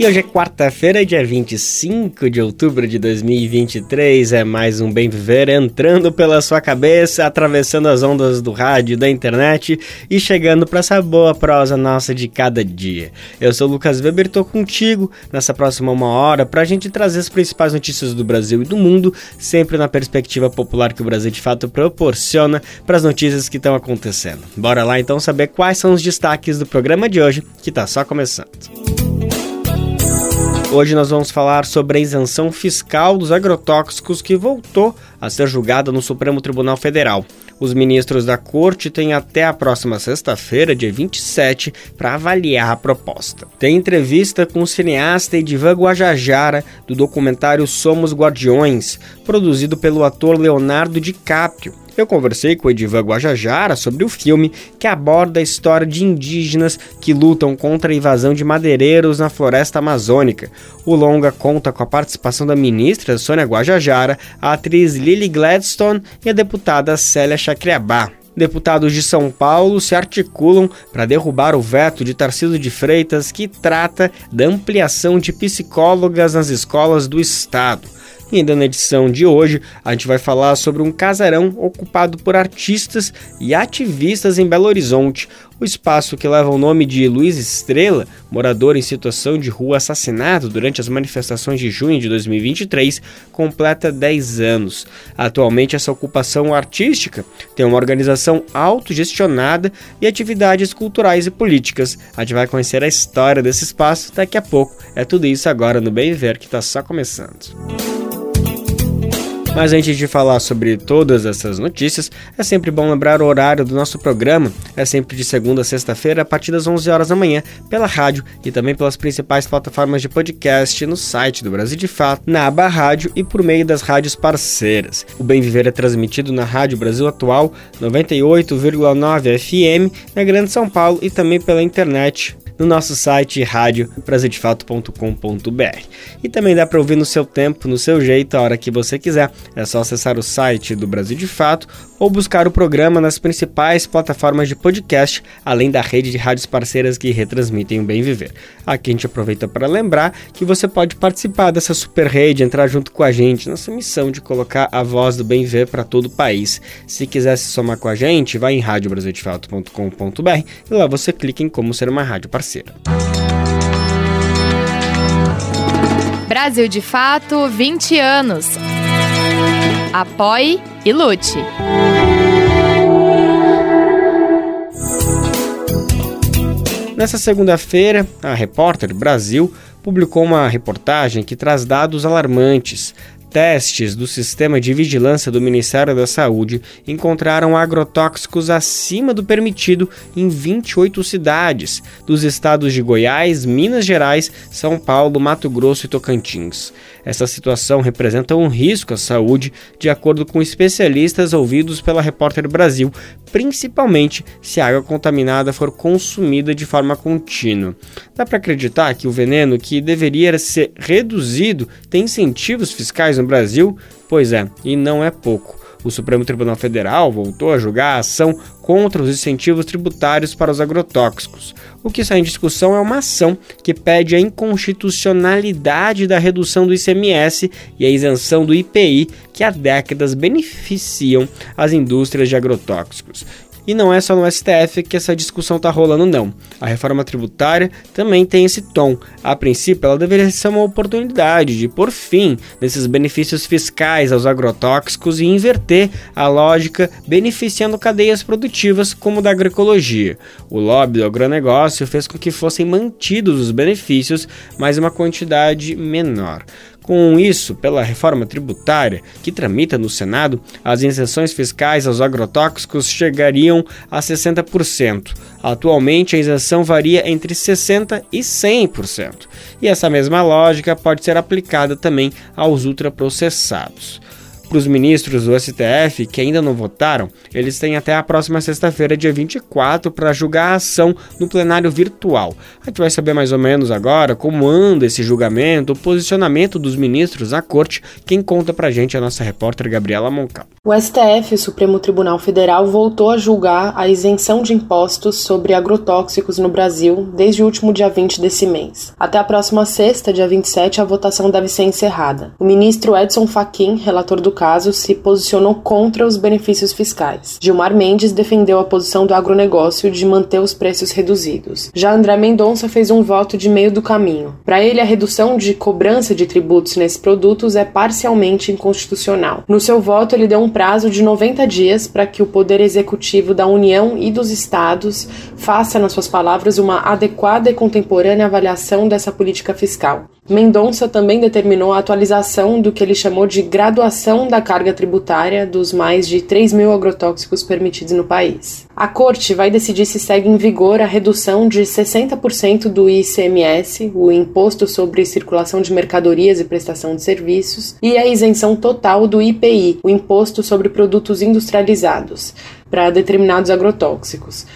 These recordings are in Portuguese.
E hoje é quarta-feira, dia 25 de outubro de 2023. É mais um Bem Viver entrando pela sua cabeça, atravessando as ondas do rádio, da internet e chegando para essa boa prosa nossa de cada dia. Eu sou o Lucas Weber tô contigo nessa próxima uma hora para a gente trazer as principais notícias do Brasil e do mundo, sempre na perspectiva popular que o Brasil de fato proporciona para as notícias que estão acontecendo. Bora lá então saber quais são os destaques do programa de hoje, que está só começando. Hoje nós vamos falar sobre a isenção fiscal dos agrotóxicos que voltou a ser julgada no Supremo Tribunal Federal. Os ministros da corte têm até a próxima sexta-feira, dia 27, para avaliar a proposta. Tem entrevista com o cineasta Edivan Guajajara do documentário Somos Guardiões, produzido pelo ator Leonardo DiCaprio eu conversei com o Edivan Guajajara sobre o filme que aborda a história de indígenas que lutam contra a invasão de madeireiros na floresta amazônica. O longa conta com a participação da ministra Sônia Guajajara, a atriz Lily Gladstone e a deputada Célia Chacriabá. Deputados de São Paulo se articulam para derrubar o veto de Tarcísio de Freitas que trata da ampliação de psicólogas nas escolas do estado. E ainda na edição de hoje, a gente vai falar sobre um casarão ocupado por artistas e ativistas em Belo Horizonte. O espaço que leva o nome de Luiz Estrela, morador em situação de rua assassinado durante as manifestações de junho de 2023, completa 10 anos. Atualmente, essa ocupação artística tem uma organização autogestionada e atividades culturais e políticas. A gente vai conhecer a história desse espaço daqui a pouco. É tudo isso agora no Bem Ver que está só começando. Mas antes de falar sobre todas essas notícias, é sempre bom lembrar o horário do nosso programa. É sempre de segunda a sexta-feira, a partir das 11 horas da manhã, pela rádio e também pelas principais plataformas de podcast no site do Brasil de Fato, na aba Rádio e por meio das rádios parceiras. O Bem Viver é transmitido na Rádio Brasil Atual 98,9 FM, na Grande São Paulo e também pela internet no nosso site radiobrasildefato.com.br. E também dá para ouvir no seu tempo, no seu jeito, a hora que você quiser. É só acessar o site do Brasil de Fato ou buscar o programa nas principais plataformas de podcast, além da rede de rádios parceiras que retransmitem o Bem Viver. Aqui a gente aproveita para lembrar que você pode participar dessa super rede, entrar junto com a gente nessa missão de colocar a voz do Bem Viver para todo o país. Se quiser se somar com a gente, vai em radiobrasildefato.com.br e lá você clica em como ser uma rádio parceira. Brasil de Fato 20 anos. Apoie e lute. Nessa segunda-feira, a Repórter Brasil publicou uma reportagem que traz dados alarmantes Testes do sistema de vigilância do Ministério da Saúde encontraram agrotóxicos acima do permitido em 28 cidades dos estados de Goiás, Minas Gerais, São Paulo, Mato Grosso e Tocantins. Essa situação representa um risco à saúde, de acordo com especialistas ouvidos pela Repórter Brasil, principalmente se a água contaminada for consumida de forma contínua. Dá para acreditar que o veneno, que deveria ser reduzido, tem incentivos fiscais no Brasil? Pois é, e não é pouco. O Supremo Tribunal Federal voltou a julgar a ação contra os incentivos tributários para os agrotóxicos. O que está em discussão é uma ação que pede a inconstitucionalidade da redução do ICMS e a isenção do IPI, que há décadas beneficiam as indústrias de agrotóxicos. E não é só no STF que essa discussão está rolando, não. A reforma tributária também tem esse tom. A princípio, ela deveria ser uma oportunidade de pôr fim nesses benefícios fiscais aos agrotóxicos e inverter a lógica beneficiando cadeias produtivas como da agroecologia. O lobby do agronegócio fez com que fossem mantidos os benefícios, mas uma quantidade menor. Com isso, pela reforma tributária que tramita no Senado, as isenções fiscais aos agrotóxicos chegariam a 60%. Atualmente, a isenção varia entre 60% e 100%. E essa mesma lógica pode ser aplicada também aos ultraprocessados. Para os ministros do STF que ainda não votaram, eles têm até a próxima sexta-feira, dia 24, para julgar a ação no plenário virtual. A gente vai saber mais ou menos agora como anda esse julgamento, o posicionamento dos ministros à corte. Quem conta pra gente é a nossa repórter Gabriela Moncal. O STF, o Supremo Tribunal Federal, voltou a julgar a isenção de impostos sobre agrotóxicos no Brasil desde o último dia 20 desse mês. Até a próxima sexta, dia 27, a votação deve ser encerrada. O ministro Edson Fachin, relator do caso, se posicionou contra os benefícios fiscais. Gilmar Mendes defendeu a posição do agronegócio de manter os preços reduzidos. Já André Mendonça fez um voto de meio do caminho. Para ele, a redução de cobrança de tributos nesses produtos é parcialmente inconstitucional. No seu voto, ele deu um prazo de 90 dias para que o Poder Executivo da União e dos Estados faça, nas suas palavras, uma adequada e contemporânea avaliação dessa política fiscal. Mendonça também determinou a atualização do que ele chamou de graduação da carga tributária dos mais de 3 mil agrotóxicos permitidos no país. A Corte vai decidir se segue em vigor a redução de 60% do ICMS, o Imposto sobre Circulação de Mercadorias e Prestação de Serviços, e a isenção total do IPI, o Imposto sobre Produtos Industrializados, para determinados agrotóxicos.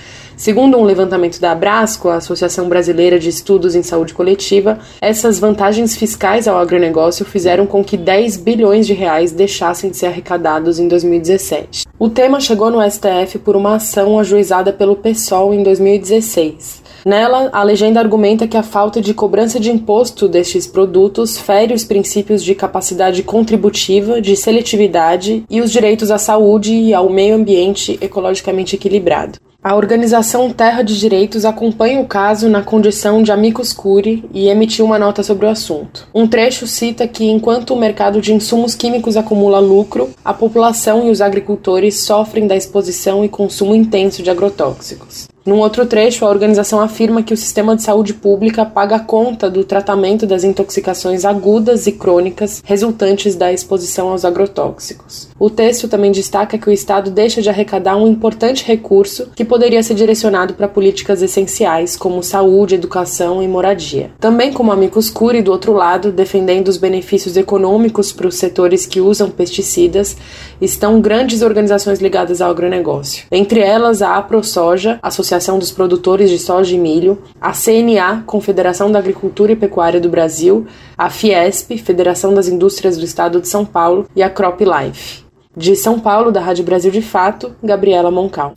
Segundo um levantamento da Abrasco, a Associação Brasileira de Estudos em Saúde Coletiva, essas vantagens fiscais ao agronegócio fizeram com que 10 bilhões de reais deixassem de ser arrecadados em 2017. O tema chegou no STF por uma ação ajuizada pelo PSOL em 2016. Nela, a legenda argumenta que a falta de cobrança de imposto destes produtos fere os princípios de capacidade contributiva, de seletividade e os direitos à saúde e ao meio ambiente ecologicamente equilibrado. A organização Terra de Direitos acompanha o caso na condição de amicus curiae e emitiu uma nota sobre o assunto. Um trecho cita que, enquanto o mercado de insumos químicos acumula lucro, a população e os agricultores sofrem da exposição e consumo intenso de agrotóxicos. Num outro trecho, a organização afirma que o sistema de saúde pública paga conta do tratamento das intoxicações agudas e crônicas resultantes da exposição aos agrotóxicos. O texto também destaca que o Estado deixa de arrecadar um importante recurso que poderia ser direcionado para políticas essenciais como saúde, educação e moradia. Também como amicus curiae, do outro lado, defendendo os benefícios econômicos para os setores que usam pesticidas, estão grandes organizações ligadas ao agronegócio. Entre elas, a AproSoja, Associação Associação dos Produtores de Soja e Milho, a CNA, Confederação da Agricultura e Pecuária do Brasil, a Fiesp, Federação das Indústrias do Estado de São Paulo e a Crop Life. De São Paulo, da Rádio Brasil de Fato, Gabriela Moncal.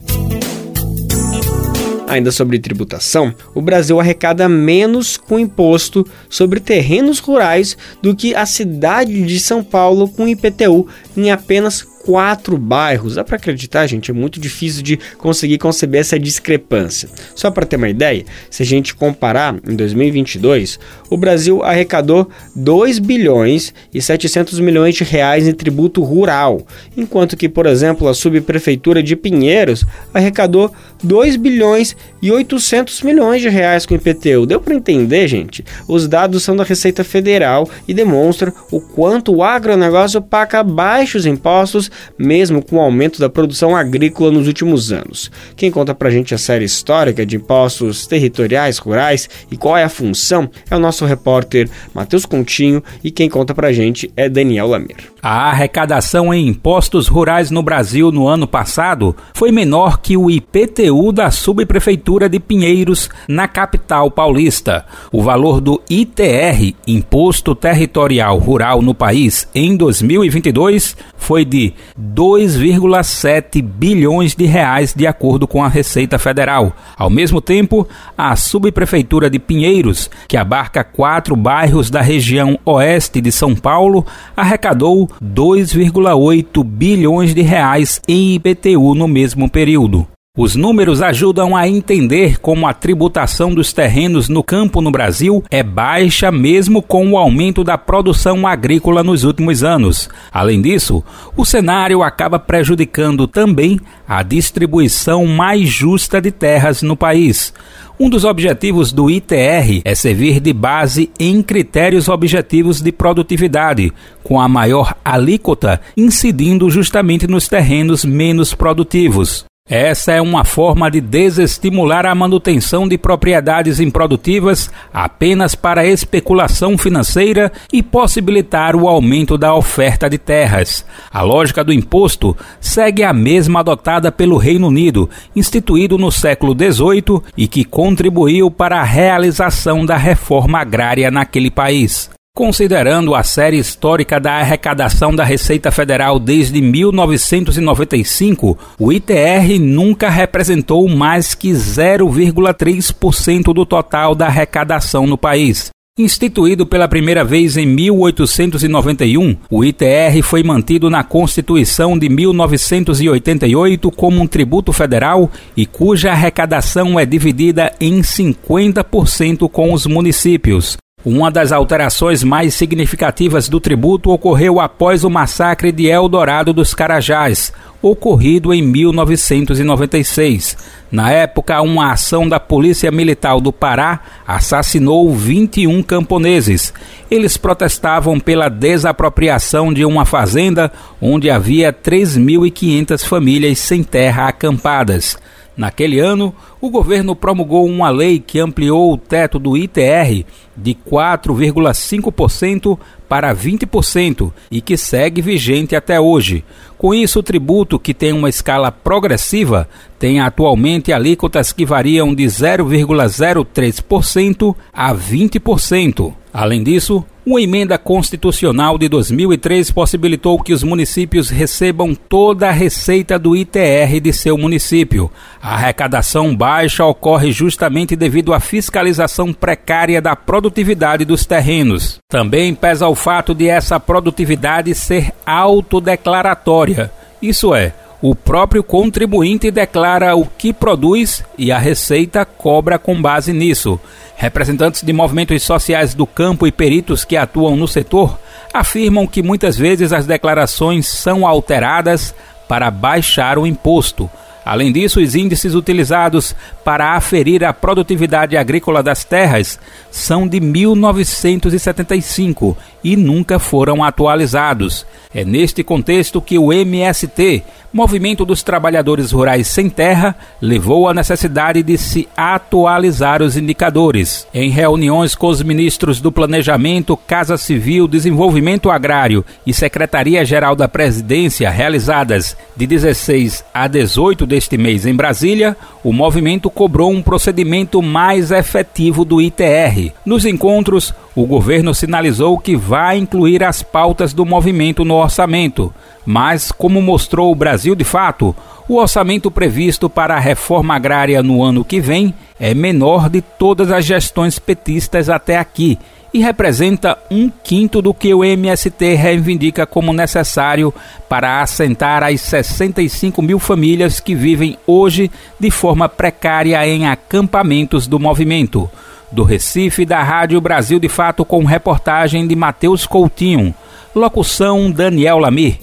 Ainda sobre tributação, o Brasil arrecada menos com imposto sobre terrenos rurais do que a cidade de São Paulo com IPTU em apenas quatro bairros. Dá para acreditar, gente? É muito difícil de conseguir conceber essa discrepância. Só para ter uma ideia, se a gente comparar em 2022, o Brasil arrecadou 2 bilhões e 700 milhões de reais em tributo rural, enquanto que, por exemplo, a subprefeitura de Pinheiros arrecadou 2 bilhões e 800 milhões de reais com IPTU. Deu para entender, gente? Os dados são da Receita Federal e demonstram o quanto o agronegócio paga baixos impostos mesmo com o aumento da produção agrícola nos últimos anos. Quem conta pra gente a série histórica de impostos territoriais rurais e qual é a função é o nosso repórter Matheus Continho e quem conta pra gente é Daniel Lamir. A arrecadação em impostos rurais no Brasil no ano passado foi menor que o IPTU da subprefeitura de Pinheiros, na capital paulista. O valor do ITR, Imposto Territorial Rural no país, em 2022 foi de 2,7 bilhões de reais, de acordo com a Receita Federal. Ao mesmo tempo, a subprefeitura de Pinheiros, que abarca quatro bairros da região oeste de São Paulo, arrecadou 2,8 bilhões de reais em IPTU no mesmo período. Os números ajudam a entender como a tributação dos terrenos no campo no Brasil é baixa mesmo com o aumento da produção agrícola nos últimos anos. Além disso, o cenário acaba prejudicando também a distribuição mais justa de terras no país. Um dos objetivos do ITR é servir de base em critérios objetivos de produtividade, com a maior alíquota incidindo justamente nos terrenos menos produtivos. Essa é uma forma de desestimular a manutenção de propriedades improdutivas apenas para especulação financeira e possibilitar o aumento da oferta de terras. A lógica do imposto segue a mesma adotada pelo Reino Unido, instituído no século XVIII e que contribuiu para a realização da reforma agrária naquele país. Considerando a série histórica da arrecadação da Receita Federal desde 1995, o ITR nunca representou mais que 0,3% do total da arrecadação no país. Instituído pela primeira vez em 1891, o ITR foi mantido na Constituição de 1988 como um tributo federal e cuja arrecadação é dividida em 50% com os municípios. Uma das alterações mais significativas do tributo ocorreu após o massacre de Eldorado dos Carajás, ocorrido em 1996. Na época, uma ação da Polícia Militar do Pará assassinou 21 camponeses. Eles protestavam pela desapropriação de uma fazenda onde havia 3.500 famílias sem terra acampadas. Naquele ano, o governo promulgou uma lei que ampliou o teto do ITR de 4,5% para 20% e que segue vigente até hoje. Com isso, o tributo, que tem uma escala progressiva, tem atualmente alíquotas que variam de 0,03% a 20%. Além disso, uma emenda constitucional de 2003 possibilitou que os municípios recebam toda a receita do ITR de seu município. A arrecadação baixa ocorre justamente devido à fiscalização precária da produtividade dos terrenos. Também pesa o fato de essa produtividade ser autodeclaratória, isso é, o próprio contribuinte declara o que produz e a Receita cobra com base nisso. Representantes de movimentos sociais do campo e peritos que atuam no setor afirmam que muitas vezes as declarações são alteradas para baixar o imposto. Além disso, os índices utilizados para aferir a produtividade agrícola das terras são de 1975 e nunca foram atualizados. É neste contexto que o MST, Movimento dos Trabalhadores Rurais Sem Terra, levou à necessidade de se atualizar os indicadores. Em reuniões com os ministros do Planejamento, Casa Civil, Desenvolvimento Agrário e Secretaria-Geral da Presidência, realizadas de 16 a 18 deste mês em Brasília, o movimento cobrou um procedimento mais efetivo do ITR. Nos encontros, o governo sinalizou que vai incluir as pautas do movimento no orçamento, mas, como mostrou o Brasil de fato, o orçamento previsto para a reforma agrária no ano que vem é menor de todas as gestões petistas até aqui e representa um quinto do que o MST reivindica como necessário para assentar as 65 mil famílias que vivem hoje de forma precária em acampamentos do movimento do Recife, da Rádio Brasil de Fato, com reportagem de Matheus Coutinho. Locução Daniel Lamir.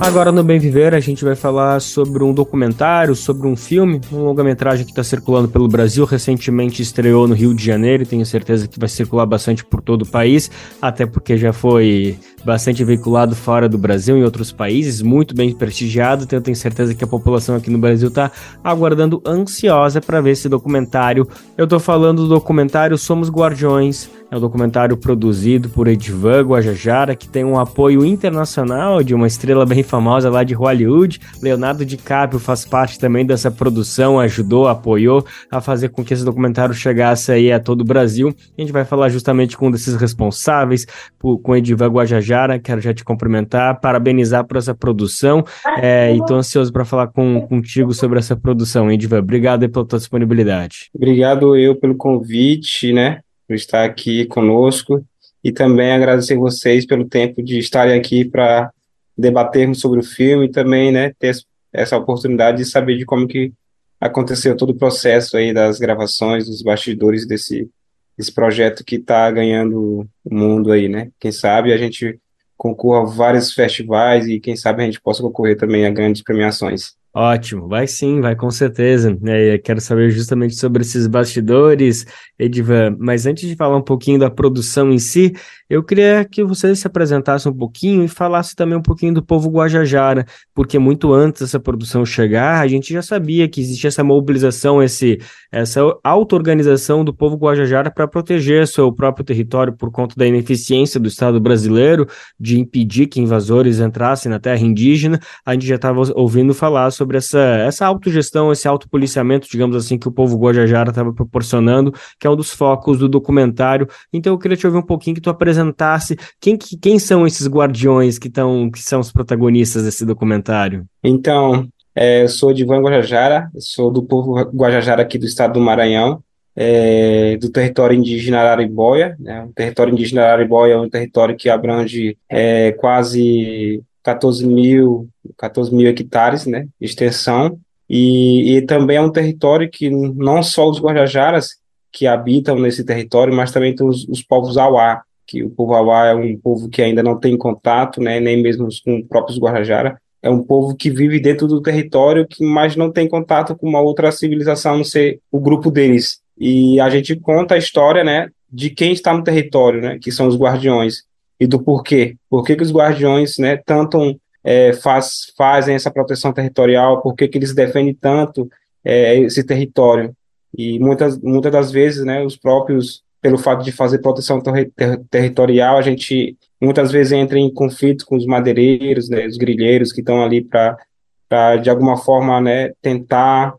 Agora no Bem Viver a gente vai falar sobre um documentário, sobre um filme, um longa-metragem que está circulando pelo Brasil, recentemente estreou no Rio de Janeiro e tenho certeza que vai circular bastante por todo o país, até porque já foi bastante veiculado fora do Brasil, em outros países, muito bem prestigiado. Então, eu tenho certeza que a população aqui no Brasil está aguardando ansiosa para ver esse documentário. Eu estou falando do documentário Somos Guardiões. É um documentário produzido por Edivan Guajajara, que tem um apoio internacional de uma estrela bem famosa lá de Hollywood. Leonardo DiCaprio faz parte também dessa produção, ajudou, apoiou a fazer com que esse documentário chegasse aí a todo o Brasil. A gente vai falar justamente com um desses responsáveis, com Edivan Guajajara, quero já te cumprimentar, parabenizar por essa produção é, estou ansioso para falar com, contigo sobre essa produção, Edivan. Obrigado pela tua disponibilidade. Obrigado eu pelo convite, né? Por estar aqui conosco e também agradecer vocês pelo tempo de estarem aqui para debatermos sobre o filme e também, né, ter essa oportunidade de saber de como que aconteceu todo o processo aí das gravações, dos bastidores desse, desse projeto que está ganhando o mundo aí, né? Quem sabe a gente concorra a vários festivais e quem sabe a gente possa concorrer também a grandes premiações. Ótimo, vai sim, vai com certeza. É, quero saber justamente sobre esses bastidores, Edivan. Mas antes de falar um pouquinho da produção em si, eu queria que você se apresentasse um pouquinho e falasse também um pouquinho do povo Guajajara, porque muito antes dessa produção chegar, a gente já sabia que existia essa mobilização, esse, essa auto-organização do povo Guajajara para proteger seu próprio território por conta da ineficiência do Estado brasileiro de impedir que invasores entrassem na terra indígena. A gente já estava ouvindo falar sobre sobre essa, essa autogestão, esse autopoliciamento, digamos assim, que o povo Guajajara estava proporcionando, que é um dos focos do documentário. Então eu queria te ouvir um pouquinho que tu apresentasse quem, quem são esses guardiões que, tão, que são os protagonistas desse documentário. Então, é, eu sou de Ivan Guajajara, sou do povo Guajajara aqui do estado do Maranhão, é, do território indígena Araribóia. Né? O território indígena Araribóia é um território que abrange é, quase 14 mil, 14 mil hectares né, de extensão, e, e também é um território que não só os Guajajaras que habitam nesse território, mas também tem os, os povos Auá, que o povo Auá é um povo que ainda não tem contato, né, nem mesmo com os próprios Guajajara, é um povo que vive dentro do território, que mas não tem contato com uma outra civilização, a não ser o grupo deles. E a gente conta a história, né, de quem está no território, né, que são os guardiões e do porquê. Por que, que os guardiões né, tanto é, faz, fazem essa proteção territorial, por que, que eles defendem tanto é, esse território. E muitas, muitas das vezes, né, os próprios, pelo fato de fazer proteção ter ter territorial, a gente muitas vezes entra em conflito com os madeireiros, né, os grilheiros que estão ali para, de alguma forma, né, tentar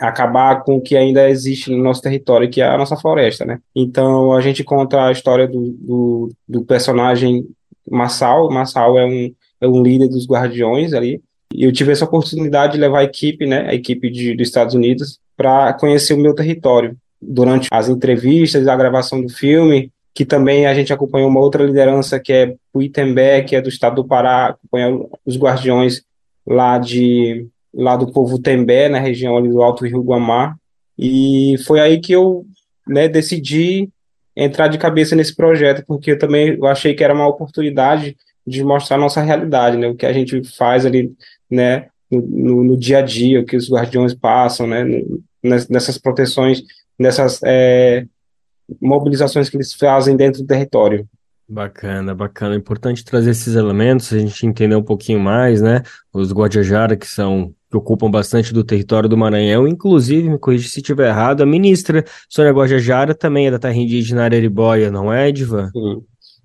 acabar com o que ainda existe no nosso território, que é a nossa floresta, né? Então a gente conta a história do, do, do personagem Massal. Massal é um, é um líder dos guardiões ali. E eu tive essa oportunidade de levar a equipe, né, a equipe de, dos Estados Unidos, para conhecer o meu território. Durante as entrevistas, a gravação do filme, que também a gente acompanhou uma outra liderança que é Puitembé, que é do estado do Pará, acompanha os guardiões lá de lá do povo Tembé, na região ali do Alto Rio Guamá, e foi aí que eu né, decidi entrar de cabeça nesse projeto, porque eu também eu achei que era uma oportunidade de mostrar a nossa realidade, né, o que a gente faz ali, né, no, no dia a dia, o que os guardiões passam, né, nessas proteções, nessas é, mobilizações que eles fazem dentro do território. Bacana, bacana. É importante trazer esses elementos, a gente entender um pouquinho mais, né? Os Guajajara, que são que ocupam bastante do território do Maranhão, inclusive, me corrija se estiver errado, a ministra Sônia Guajajara também é da terra indígena Araribóia, não é, Edvan? Sim.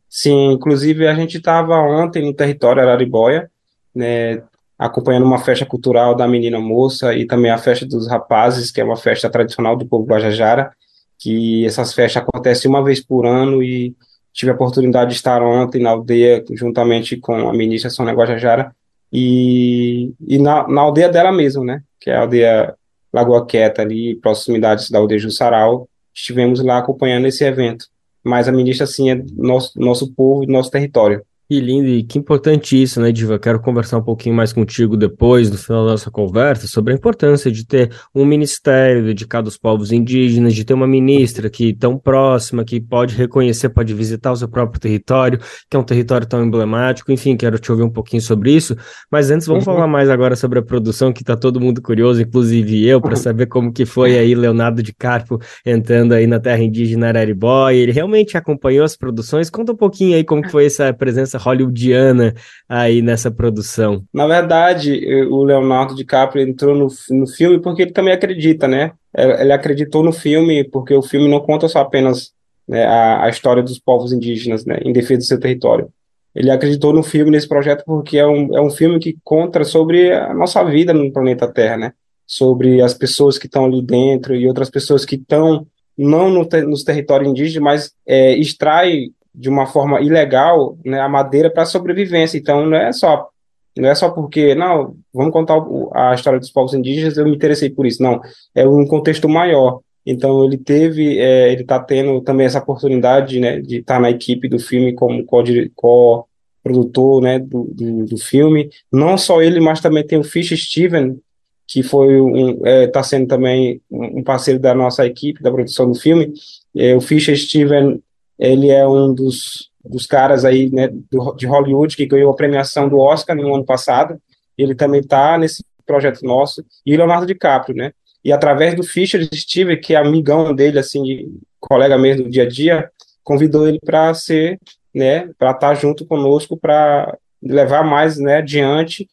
Sim, inclusive a gente estava ontem no território Araribóia, né, acompanhando uma festa cultural da menina moça e também a festa dos rapazes, que é uma festa tradicional do povo Guajajara, que essas festas acontecem uma vez por ano e tive a oportunidade de estar ontem na aldeia juntamente com a ministra Sônia Guajajara e, e na, na aldeia dela mesmo, né? Que é a aldeia Lagoa Quieta, ali, proximidades da aldeia Jussaral. Estivemos lá acompanhando esse evento. Mas a ministra, assim, é nosso, nosso povo e nosso território. Que lindo e que importante isso, né, Diva? Quero conversar um pouquinho mais contigo depois, no final da nossa conversa, sobre a importância de ter um ministério dedicado aos povos indígenas, de ter uma ministra que tão próxima, que pode reconhecer, pode visitar o seu próprio território, que é um território tão emblemático. Enfim, quero te ouvir um pouquinho sobre isso. Mas antes, vamos uhum. falar mais agora sobre a produção, que está todo mundo curioso, inclusive eu, para saber como que foi aí Leonardo de Carpo entrando aí na terra indígena Araribóia. Ele realmente acompanhou as produções. Conta um pouquinho aí como foi essa presença hollywoodiana aí nessa produção? Na verdade, o Leonardo DiCaprio entrou no, no filme porque ele também acredita, né? Ele acreditou no filme porque o filme não conta só apenas né, a, a história dos povos indígenas, né, em defesa do seu território. Ele acreditou no filme, nesse projeto, porque é um, é um filme que conta sobre a nossa vida no planeta Terra, né? Sobre as pessoas que estão ali dentro e outras pessoas que estão não no nos territórios indígenas, mas é, extrai de uma forma ilegal né, a madeira para sobrevivência. Então não é só não é só porque não vamos contar a história dos povos indígenas eu me interessei por isso. Não, é um contexto maior. Então ele teve, é, ele está tendo também essa oportunidade, né, de estar tá na equipe do filme como co-produtor, né, do, do, do, filme. Não só ele, mas também tem o Fish Steven, que foi um, está é, tá sendo também um parceiro da nossa equipe da produção do filme. É, o Fish Steven ele é um dos, dos caras aí, né, do, de Hollywood que ganhou a premiação do Oscar no ano passado. Ele também está nesse projeto nosso, e Leonardo DiCaprio, né? E através do Fischer Steve, que é amigão dele, assim, colega mesmo do dia a dia, convidou ele para ser, né, para estar tá junto conosco para levar mais, né, adiante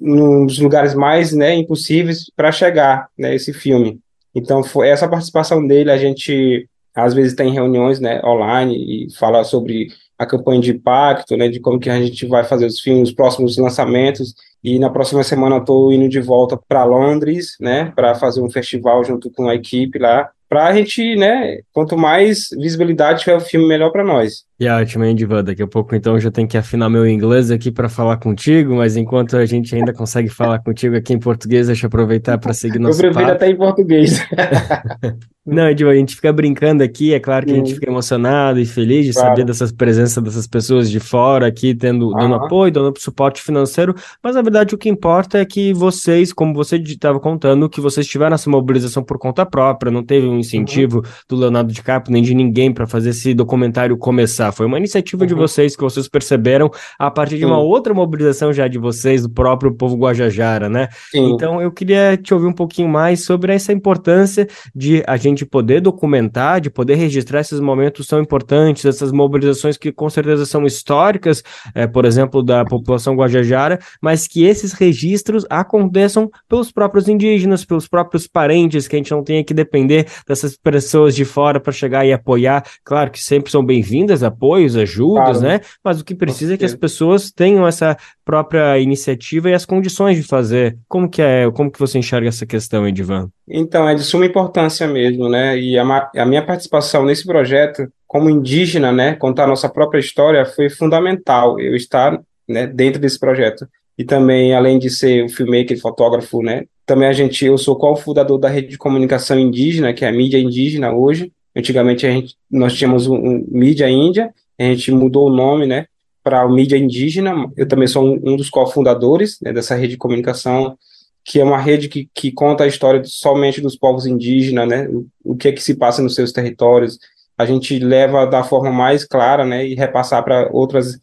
nos lugares mais, né, impossíveis para chegar, né, esse filme. Então, foi essa participação dele, a gente às vezes tem reuniões, né, online e fala sobre a campanha de impacto, né, de como que a gente vai fazer os filmes, os próximos lançamentos. E na próxima semana estou indo de volta para Londres, né, para fazer um festival junto com a equipe lá para a gente, né, quanto mais visibilidade tiver o filme, melhor para nós. E ótimo, hein, Divan? Daqui a pouco, então, eu já tenho que afinar meu inglês aqui para falar contigo, mas enquanto a gente ainda consegue falar contigo aqui em português, deixa eu aproveitar para seguir nosso Eu prefiro papo. até em português. Não, Divan, a gente fica brincando aqui, é claro que a gente fica emocionado e feliz de claro. saber dessas presenças dessas pessoas de fora aqui, tendo, dando apoio, dando suporte financeiro, mas na verdade o que importa é que vocês, como você estava contando, que vocês tiveram essa mobilização por conta própria, não teve um incentivo uhum. do Leonardo DiCaprio nem de ninguém para fazer esse documentário começar. Foi uma iniciativa uhum. de vocês que vocês perceberam a partir de uma outra mobilização já de vocês, do próprio povo Guajajara, né? Então eu queria te ouvir um pouquinho mais sobre essa importância de a gente poder documentar, de poder registrar esses momentos tão importantes, essas mobilizações que com certeza são históricas, é, por exemplo, da população Guajajara, mas que esses registros aconteçam pelos próprios indígenas, pelos próprios parentes, que a gente não tenha que depender dessas pessoas de fora para chegar e apoiar. Claro que sempre são bem-vindas apoios, ajudas, claro. né? Mas o que precisa é que as pessoas tenham essa própria iniciativa e as condições de fazer. Como que é, como que você enxerga essa questão, Edivan? Então, é de suma importância mesmo, né? E a, a minha participação nesse projeto, como indígena, né, contar a nossa própria história, foi fundamental. Eu estar né, dentro desse projeto. E também, além de ser o filmmaker, fotógrafo, né, também a gente, eu sou co-fundador da rede de comunicação indígena, que é a mídia indígena hoje. Antigamente a gente, nós tínhamos um, um mídia índia, a gente mudou o nome, né, para o mídia indígena. Eu também sou um, um dos cofundadores né, dessa rede de comunicação, que é uma rede que, que conta a história somente dos povos indígenas, né, o, o que é que se passa nos seus territórios. A gente leva da forma mais clara, né, e repassar para outras,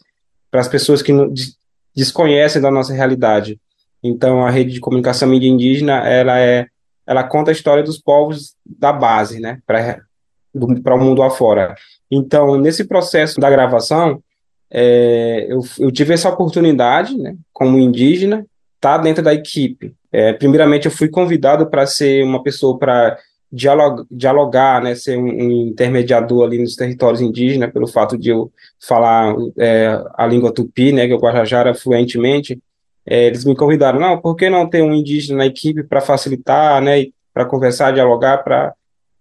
para as pessoas que desconhecem da nossa realidade. Então, a rede de comunicação mídia indígena, ela é, ela conta a história dos povos da base, né, para o mundo afora. Então, nesse processo da gravação, é, eu, eu, tive essa oportunidade, né, como indígena, estar tá dentro da equipe. É, primeiramente, eu fui convidado para ser uma pessoa para dialogar, dialogar, né, ser um, um, intermediador ali nos territórios indígenas, pelo fato de eu falar é, a língua tupi, né, que é o Guajajara, fluentemente eles me convidaram, não, por que não ter um indígena na equipe para facilitar, né, para conversar, dialogar, para,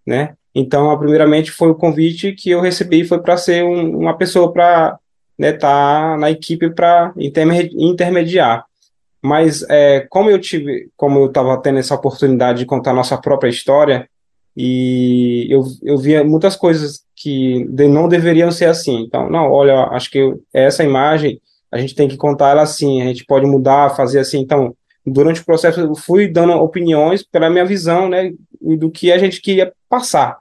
né, então, primeiramente, foi o convite que eu recebi, foi para ser um, uma pessoa para né, tá na equipe para intermediar. Mas é, como eu tive, como eu estava tendo essa oportunidade de contar nossa própria história, e eu, eu via muitas coisas que não deveriam ser assim. Então, não, olha, acho que eu, essa imagem a gente tem que contar ela assim, a gente pode mudar, fazer assim. Então, durante o processo, eu fui dando opiniões pela minha visão, né, do que a gente queria passar.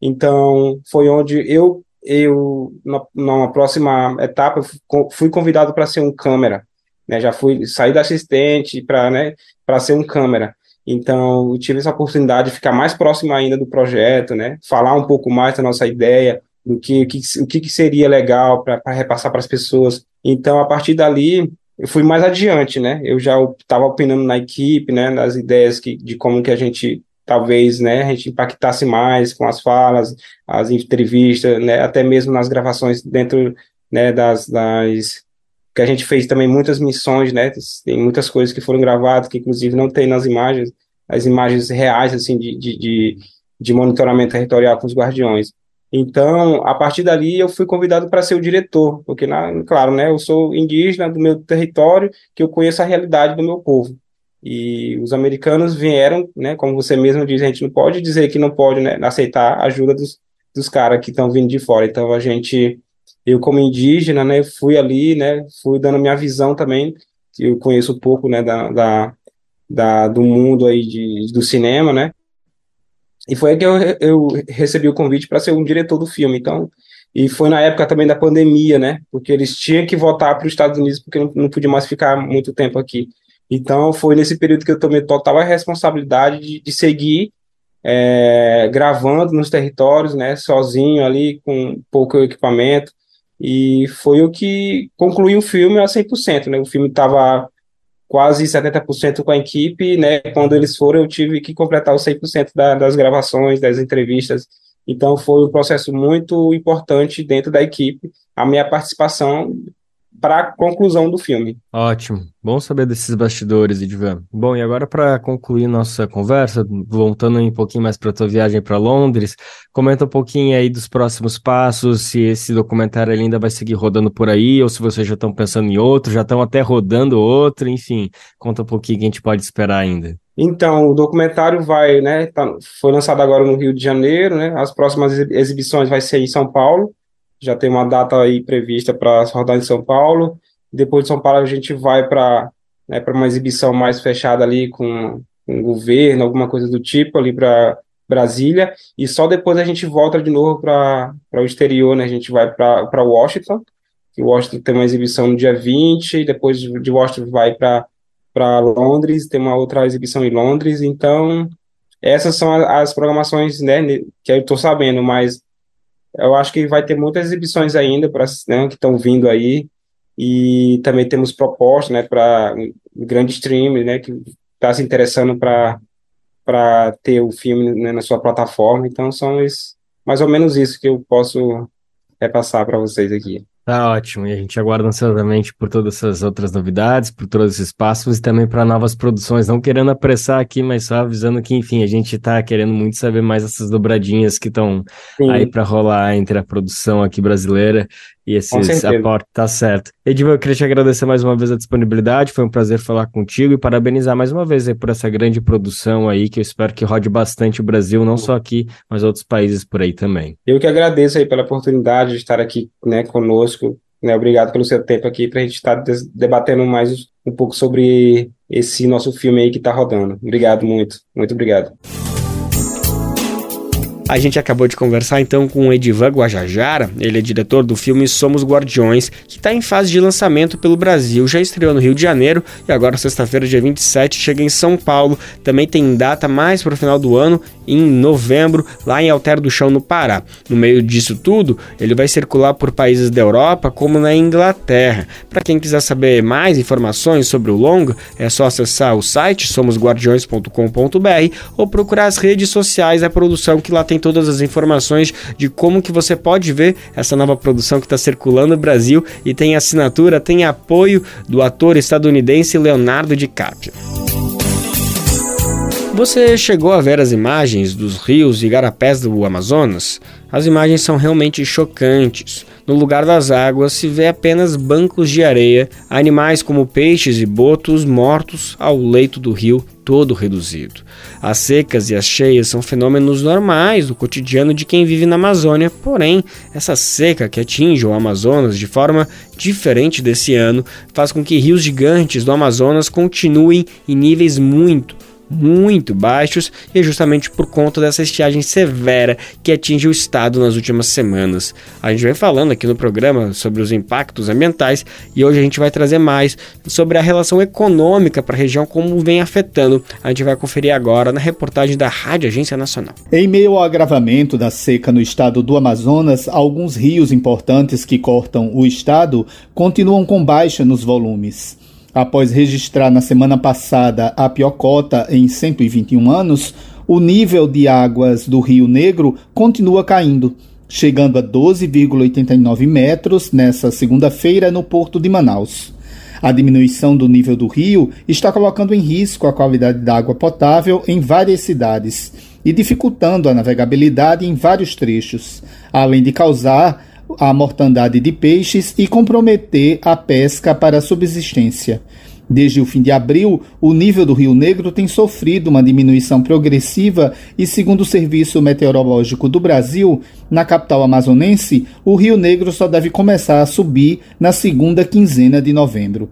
Então, foi onde eu, eu na, numa próxima etapa, fui convidado para ser um câmera. Né, já fui sair da assistente para né, ser um câmera. Então, tive essa oportunidade de ficar mais próximo ainda do projeto, né, falar um pouco mais da nossa ideia, do que, o que, o que seria legal para repassar para as pessoas. Então, a partir dali, eu fui mais adiante, né? Eu já estava opinando na equipe, né, nas ideias que, de como que a gente talvez, né, a gente impactasse mais com as falas, as entrevistas, né, até mesmo nas gravações dentro, né, das, das que a gente fez também muitas missões, né, tem muitas coisas que foram gravadas que inclusive não tem nas imagens, as imagens reais, assim, de, de, de, monitoramento territorial com os guardiões. Então, a partir dali, eu fui convidado para ser o diretor, porque, na, claro, né, eu sou indígena do meu território, que eu conheço a realidade do meu povo. E os americanos vieram, né, como você mesmo diz, a gente não pode dizer que não pode né, aceitar a ajuda dos, dos caras que estão vindo de fora. Então, a gente, eu como indígena, né, fui ali, né, fui dando minha visão também, eu conheço um pouco, né, da, da, da do mundo aí de, do cinema, né, e foi aí que eu, eu recebi o convite para ser um diretor do filme. Então, e foi na época também da pandemia, né? Porque eles tinham que voltar para os Estados Unidos porque não, não podia mais ficar muito tempo aqui. Então, foi nesse período que eu tomei total responsabilidade de, de seguir é, gravando nos territórios, né, sozinho ali, com pouco equipamento, e foi o que concluiu o filme a 100%, né, o filme estava quase 70% com a equipe, né, quando eles foram eu tive que completar os 100% da, das gravações, das entrevistas, então foi um processo muito importante dentro da equipe, a minha participação para a conclusão do filme. Ótimo, bom saber desses bastidores, Edvan. Bom, e agora para concluir nossa conversa, voltando um pouquinho mais para a tua viagem para Londres, comenta um pouquinho aí dos próximos passos, se esse documentário ainda vai seguir rodando por aí, ou se vocês já estão pensando em outro, já estão até rodando outro, enfim, conta um pouquinho o que a gente pode esperar ainda. Então, o documentário vai, né, tá, foi lançado agora no Rio de Janeiro, né, as próximas exibições vai ser em São Paulo, já tem uma data aí prevista para rodar em São Paulo. Depois de São Paulo a gente vai para né, para uma exibição mais fechada ali com, com o governo, alguma coisa do tipo ali para Brasília, e só depois a gente volta de novo para o exterior, né? A gente vai para Washington, que Washington tem uma exibição no dia 20, depois de Washington vai para Londres, tem uma outra exibição em Londres, então essas são as programações, né, que eu estou sabendo, mas eu acho que vai ter muitas exibições ainda para né, que estão vindo aí e também temos propostas, né, para grande stream, né, que está se interessando para para ter o filme né, na sua plataforma. Então são isso, mais ou menos isso que eu posso repassar para vocês aqui. Tá ótimo, e a gente aguarda ansiosamente por todas essas outras novidades, por todos esses passos e também para novas produções. Não querendo apressar aqui, mas só avisando que, enfim, a gente está querendo muito saber mais essas dobradinhas que estão aí para rolar entre a produção aqui brasileira e esses aportes, tá certo. Edivan, eu queria te agradecer mais uma vez a disponibilidade, foi um prazer falar contigo e parabenizar mais uma vez por essa grande produção aí, que eu espero que rode bastante o Brasil, não só aqui, mas outros países por aí também. Eu que agradeço aí pela oportunidade de estar aqui, né, conosco, né, obrigado pelo seu tempo aqui para a gente estar debatendo mais um pouco sobre esse nosso filme aí que está rodando. Obrigado muito, muito obrigado. A gente acabou de conversar então com o Edivan Guajajara, ele é diretor do filme Somos Guardiões, que está em fase de lançamento pelo Brasil, já estreou no Rio de Janeiro e agora sexta-feira, dia 27, chega em São Paulo. Também tem data mais para o final do ano, em novembro, lá em Alter do Chão, no Pará. No meio disso tudo, ele vai circular por países da Europa, como na Inglaterra. Para quem quiser saber mais informações sobre o longa, é só acessar o site somosguardiões.com.br ou procurar as redes sociais da produção que lá tem tem todas as informações de como que você pode ver essa nova produção que está circulando no Brasil e tem assinatura, tem apoio do ator estadunidense Leonardo DiCaprio. Você chegou a ver as imagens dos rios e garapés do Amazonas? As imagens são realmente chocantes. No lugar das águas se vê apenas bancos de areia, animais como peixes e botos mortos ao leito do rio, todo reduzido. As secas e as cheias são fenômenos normais do cotidiano de quem vive na Amazônia, porém, essa seca que atinge o Amazonas de forma diferente desse ano faz com que rios gigantes do Amazonas continuem em níveis muito, muito baixos e justamente por conta dessa estiagem severa que atinge o estado nas últimas semanas. A gente vem falando aqui no programa sobre os impactos ambientais e hoje a gente vai trazer mais sobre a relação econômica para a região, como vem afetando. A gente vai conferir agora na reportagem da Rádio Agência Nacional. Em meio ao agravamento da seca no estado do Amazonas, alguns rios importantes que cortam o estado continuam com baixa nos volumes. Após registrar na semana passada a pior cota em 121 anos, o nível de águas do Rio Negro continua caindo, chegando a 12,89 metros nessa segunda-feira no porto de Manaus. A diminuição do nível do rio está colocando em risco a qualidade da água potável em várias cidades e dificultando a navegabilidade em vários trechos, além de causar a mortandade de peixes e comprometer a pesca para a subsistência. Desde o fim de abril, o nível do Rio Negro tem sofrido uma diminuição progressiva e, segundo o Serviço Meteorológico do Brasil, na capital amazonense, o Rio Negro só deve começar a subir na segunda quinzena de novembro.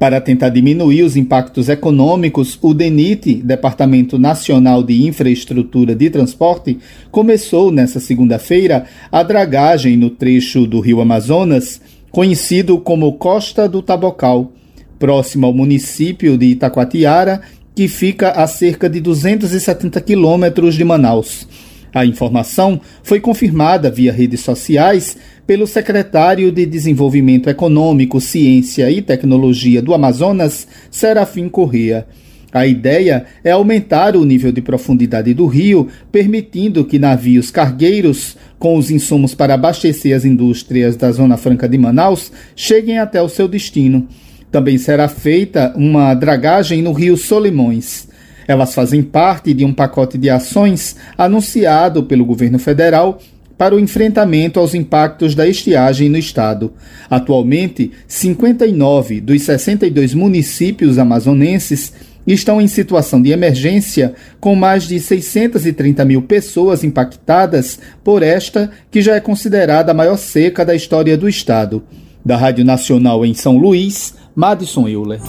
Para tentar diminuir os impactos econômicos, o DENIT, Departamento Nacional de Infraestrutura de Transporte, começou nesta segunda-feira a dragagem no trecho do Rio Amazonas, conhecido como Costa do Tabocal, próximo ao município de Itacoatiara, que fica a cerca de 270 quilômetros de Manaus. A informação foi confirmada via redes sociais pelo secretário de Desenvolvimento Econômico, Ciência e Tecnologia do Amazonas, Serafim Correa. A ideia é aumentar o nível de profundidade do rio, permitindo que navios cargueiros com os insumos para abastecer as indústrias da Zona Franca de Manaus cheguem até o seu destino. Também será feita uma dragagem no rio Solimões. Elas fazem parte de um pacote de ações anunciado pelo governo federal para o enfrentamento aos impactos da estiagem no estado. Atualmente, 59 dos 62 municípios amazonenses estão em situação de emergência, com mais de 630 mil pessoas impactadas por esta, que já é considerada a maior seca da história do estado. Da Rádio Nacional em São Luís, Madison Euler.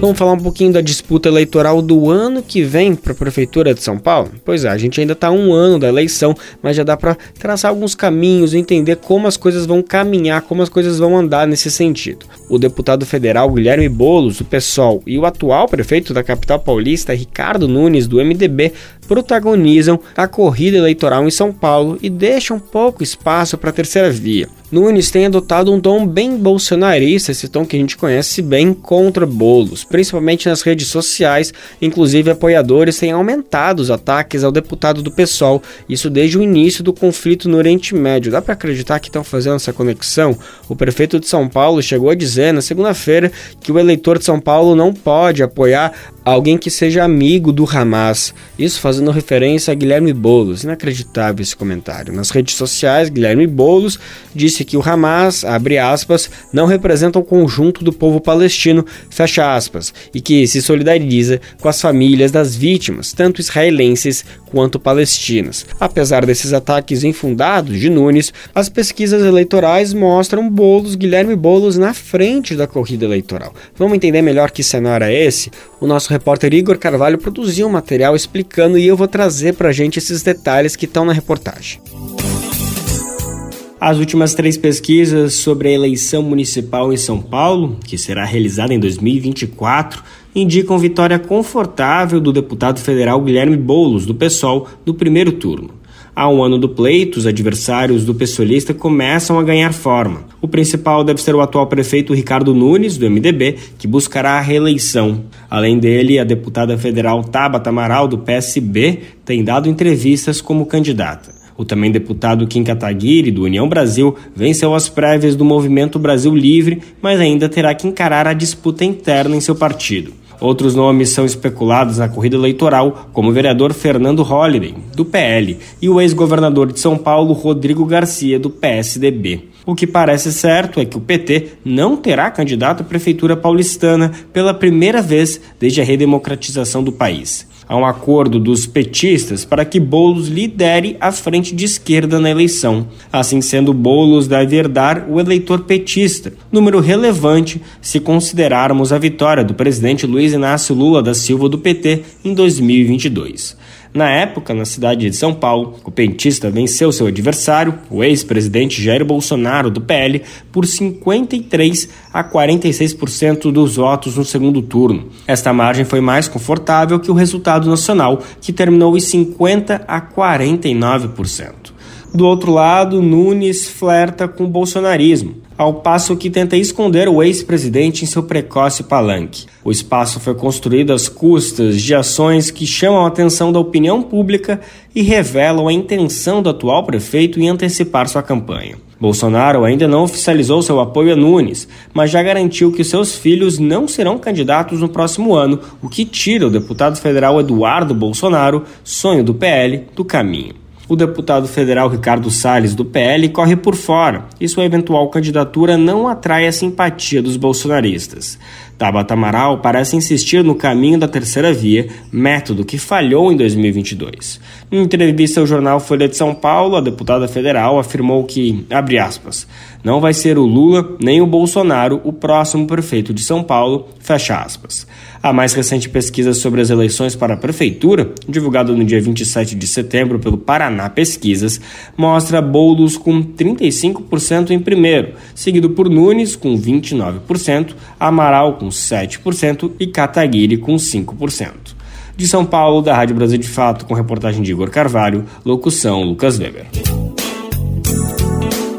Vamos falar um pouquinho da disputa eleitoral do ano que vem para a Prefeitura de São Paulo? Pois é, a gente ainda está um ano da eleição, mas já dá para traçar alguns caminhos, entender como as coisas vão caminhar, como as coisas vão andar nesse sentido. O deputado federal Guilherme Boulos, do PSOL, e o atual prefeito da capital paulista, Ricardo Nunes, do MDB, protagonizam a corrida eleitoral em São Paulo e deixam pouco espaço para a terceira via. Nunes tem adotado um tom bem bolsonarista, esse tom que a gente conhece bem contra bolos, principalmente nas redes sociais. Inclusive, apoiadores têm aumentado os ataques ao deputado do PSOL, isso desde o início do conflito no Oriente Médio. Dá para acreditar que estão fazendo essa conexão? O prefeito de São Paulo chegou a dizer na segunda-feira que o eleitor de São Paulo não pode apoiar alguém que seja amigo do Hamas. Isso fazendo referência a Guilherme Boulos. Inacreditável esse comentário. Nas redes sociais, Guilherme Boulos disse que o Hamas, abre aspas, não representa o conjunto do povo palestino, fecha aspas, e que se solidariza com as famílias das vítimas, tanto israelenses quanto palestinas. Apesar desses ataques infundados de Nunes, as pesquisas eleitorais mostram Boulos, Guilherme Boulos na frente da corrida eleitoral. Vamos entender melhor que cenário é esse? O nosso repórter Igor Carvalho produziu um material explicando e eu vou trazer para a gente esses detalhes que estão na reportagem. As últimas três pesquisas sobre a eleição municipal em São Paulo, que será realizada em 2024, indicam vitória confortável do deputado federal Guilherme Boulos, do PSOL, no primeiro turno. Há um ano do pleito, os adversários do pessoalista começam a ganhar forma. O principal deve ser o atual prefeito Ricardo Nunes, do MDB, que buscará a reeleição. Além dele, a deputada federal Tabata Amaral, do PSB, tem dado entrevistas como candidata. O também deputado Kim Kataguiri, do União Brasil, venceu as prévias do Movimento Brasil Livre, mas ainda terá que encarar a disputa interna em seu partido. Outros nomes são especulados na corrida eleitoral, como o vereador Fernando Holliday, do PL, e o ex-governador de São Paulo, Rodrigo Garcia, do PSDB. O que parece certo é que o PT não terá candidato à prefeitura paulistana pela primeira vez desde a redemocratização do país a um acordo dos petistas para que Boulos lidere a frente de esquerda na eleição. Assim sendo, Boulos deve herdar o eleitor petista, número relevante se considerarmos a vitória do presidente Luiz Inácio Lula da Silva do PT em 2022. Na época, na cidade de São Paulo, o petista venceu seu adversário, o ex-presidente Jair Bolsonaro, do PL, por 53 a 46% dos votos no segundo turno. Esta margem foi mais confortável que o resultado nacional, que terminou em 50 a 49%. Do outro lado, Nunes flerta com o bolsonarismo, ao passo que tenta esconder o ex-presidente em seu precoce palanque. O espaço foi construído às custas de ações que chamam a atenção da opinião pública e revelam a intenção do atual prefeito em antecipar sua campanha. Bolsonaro ainda não oficializou seu apoio a Nunes, mas já garantiu que seus filhos não serão candidatos no próximo ano, o que tira o deputado federal Eduardo Bolsonaro, sonho do PL, do caminho o deputado federal Ricardo Salles, do PL, corre por fora e sua eventual candidatura não atrai a simpatia dos bolsonaristas. Tabata Amaral parece insistir no caminho da terceira via, método que falhou em 2022. Em entrevista ao jornal Folha de São Paulo, a deputada federal afirmou que, abre aspas, Não vai ser o Lula nem o Bolsonaro o próximo prefeito de São Paulo, fecha aspas. A mais recente pesquisa sobre as eleições para a prefeitura, divulgada no dia 27 de setembro pelo Paraná Pesquisas, mostra Boulos com 35% em primeiro, seguido por Nunes com 29%, Amaral com 7% e Kataguiri com 5%. De São Paulo, da Rádio Brasil de Fato, com reportagem de Igor Carvalho, locução Lucas Weber.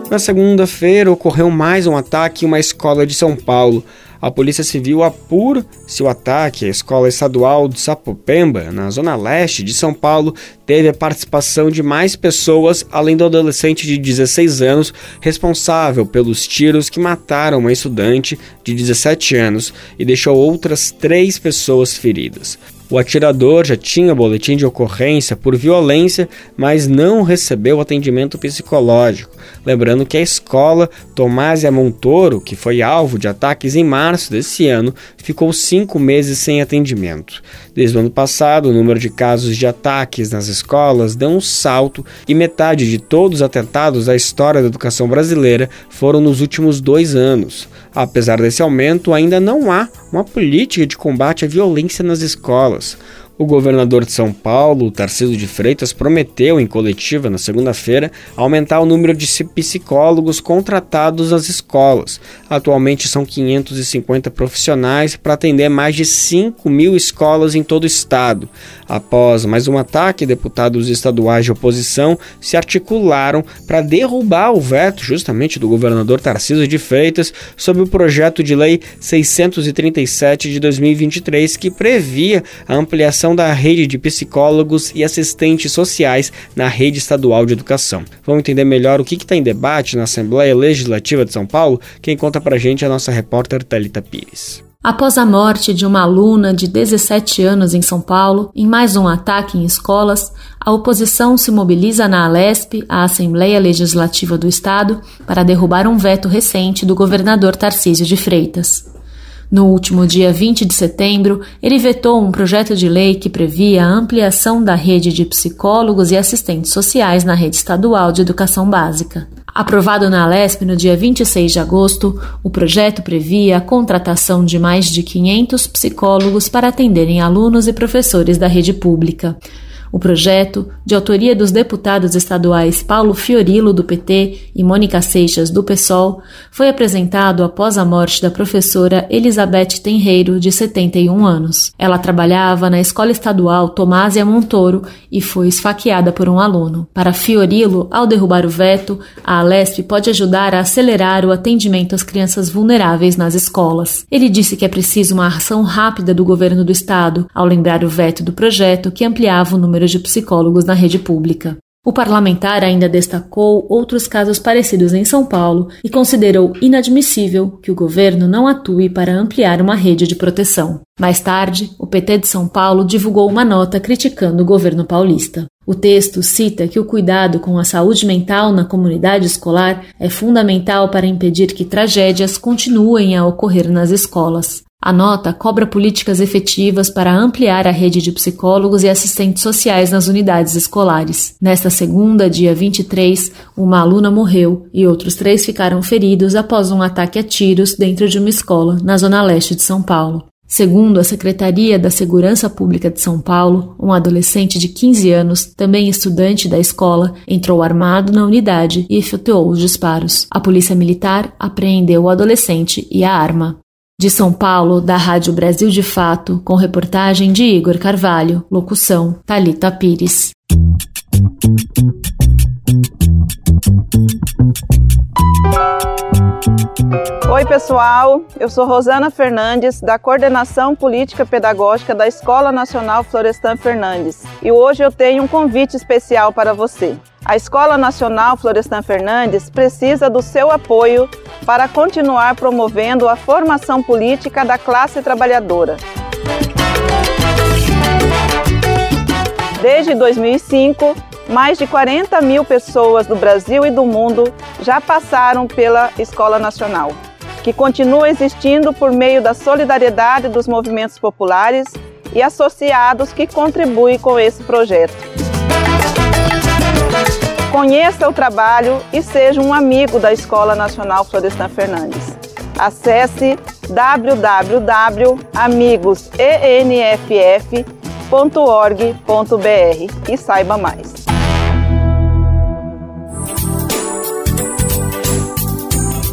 Na segunda-feira ocorreu mais um ataque em uma escola de São Paulo. A Polícia Civil apura se o ataque à Escola Estadual de Sapopemba, na zona leste de São Paulo, teve a participação de mais pessoas, além do adolescente de 16 anos responsável pelos tiros que mataram uma estudante de 17 anos e deixou outras três pessoas feridas. O atirador já tinha boletim de ocorrência por violência, mas não recebeu atendimento psicológico. Lembrando que a escola Tomásia Montoro, que foi alvo de ataques em março desse ano, ficou cinco meses sem atendimento. Desde o ano passado, o número de casos de ataques nas escolas deu um salto e metade de todos os atentados da história da educação brasileira foram nos últimos dois anos. Apesar desse aumento, ainda não há uma política de combate à violência nas escolas. O governador de São Paulo, Tarcísio de Freitas, prometeu em coletiva na segunda-feira aumentar o número de psicólogos contratados nas escolas. Atualmente são 550 profissionais para atender mais de 5 mil escolas em todo o estado. Após mais um ataque, deputados estaduais de oposição se articularam para derrubar o veto justamente do governador Tarcísio de Freitas sobre o projeto de lei 637 de 2023 que previa a ampliação da rede de psicólogos e assistentes sociais na rede estadual de educação. Vamos entender melhor o que está em debate na Assembleia Legislativa de São Paulo? Quem conta para a gente é a nossa repórter Talita Pires. Após a morte de uma aluna de 17 anos em São Paulo, em mais um ataque em escolas, a oposição se mobiliza na Alesp, a Assembleia Legislativa do Estado, para derrubar um veto recente do governador Tarcísio de Freitas. No último dia 20 de setembro, ele vetou um projeto de lei que previa a ampliação da rede de psicólogos e assistentes sociais na rede estadual de educação básica. Aprovado na Alesp no dia 26 de agosto, o projeto previa a contratação de mais de 500 psicólogos para atenderem alunos e professores da rede pública. O projeto, de autoria dos deputados estaduais Paulo Fiorilo, do PT, e Mônica Seixas, do PSOL, foi apresentado após a morte da professora Elizabeth Tenreiro, de 71 anos. Ela trabalhava na Escola Estadual Tomásia Montoro e foi esfaqueada por um aluno. Para Fiorilo, ao derrubar o veto, a Alesp pode ajudar a acelerar o atendimento às crianças vulneráveis nas escolas. Ele disse que é preciso uma ação rápida do governo do estado, ao lembrar o veto do projeto que ampliava o número número de psicólogos na rede pública. O parlamentar ainda destacou outros casos parecidos em São Paulo e considerou inadmissível que o governo não atue para ampliar uma rede de proteção. Mais tarde, o PT de São Paulo divulgou uma nota criticando o governo paulista. O texto cita que o cuidado com a saúde mental na comunidade escolar é fundamental para impedir que tragédias continuem a ocorrer nas escolas. A nota cobra políticas efetivas para ampliar a rede de psicólogos e assistentes sociais nas unidades escolares. Nesta segunda, dia 23, uma aluna morreu e outros três ficaram feridos após um ataque a tiros dentro de uma escola na zona leste de São Paulo. Segundo a Secretaria da Segurança Pública de São Paulo, um adolescente de 15 anos, também estudante da escola, entrou armado na unidade e efetuou os disparos. A polícia militar apreendeu o adolescente e a arma. De São Paulo, da Rádio Brasil de Fato, com reportagem de Igor Carvalho, locução Talita Pires. Oi, pessoal. Eu sou Rosana Fernandes, da Coordenação Política Pedagógica da Escola Nacional Florestan Fernandes. E hoje eu tenho um convite especial para você. A Escola Nacional Florestan Fernandes precisa do seu apoio para continuar promovendo a formação política da classe trabalhadora. Desde 2005, mais de 40 mil pessoas do Brasil e do mundo já passaram pela Escola Nacional, que continua existindo por meio da solidariedade dos movimentos populares e associados que contribuem com esse projeto. Conheça o trabalho e seja um amigo da Escola Nacional Florestan Fernandes. Acesse www.amigosenff.org.br e saiba mais.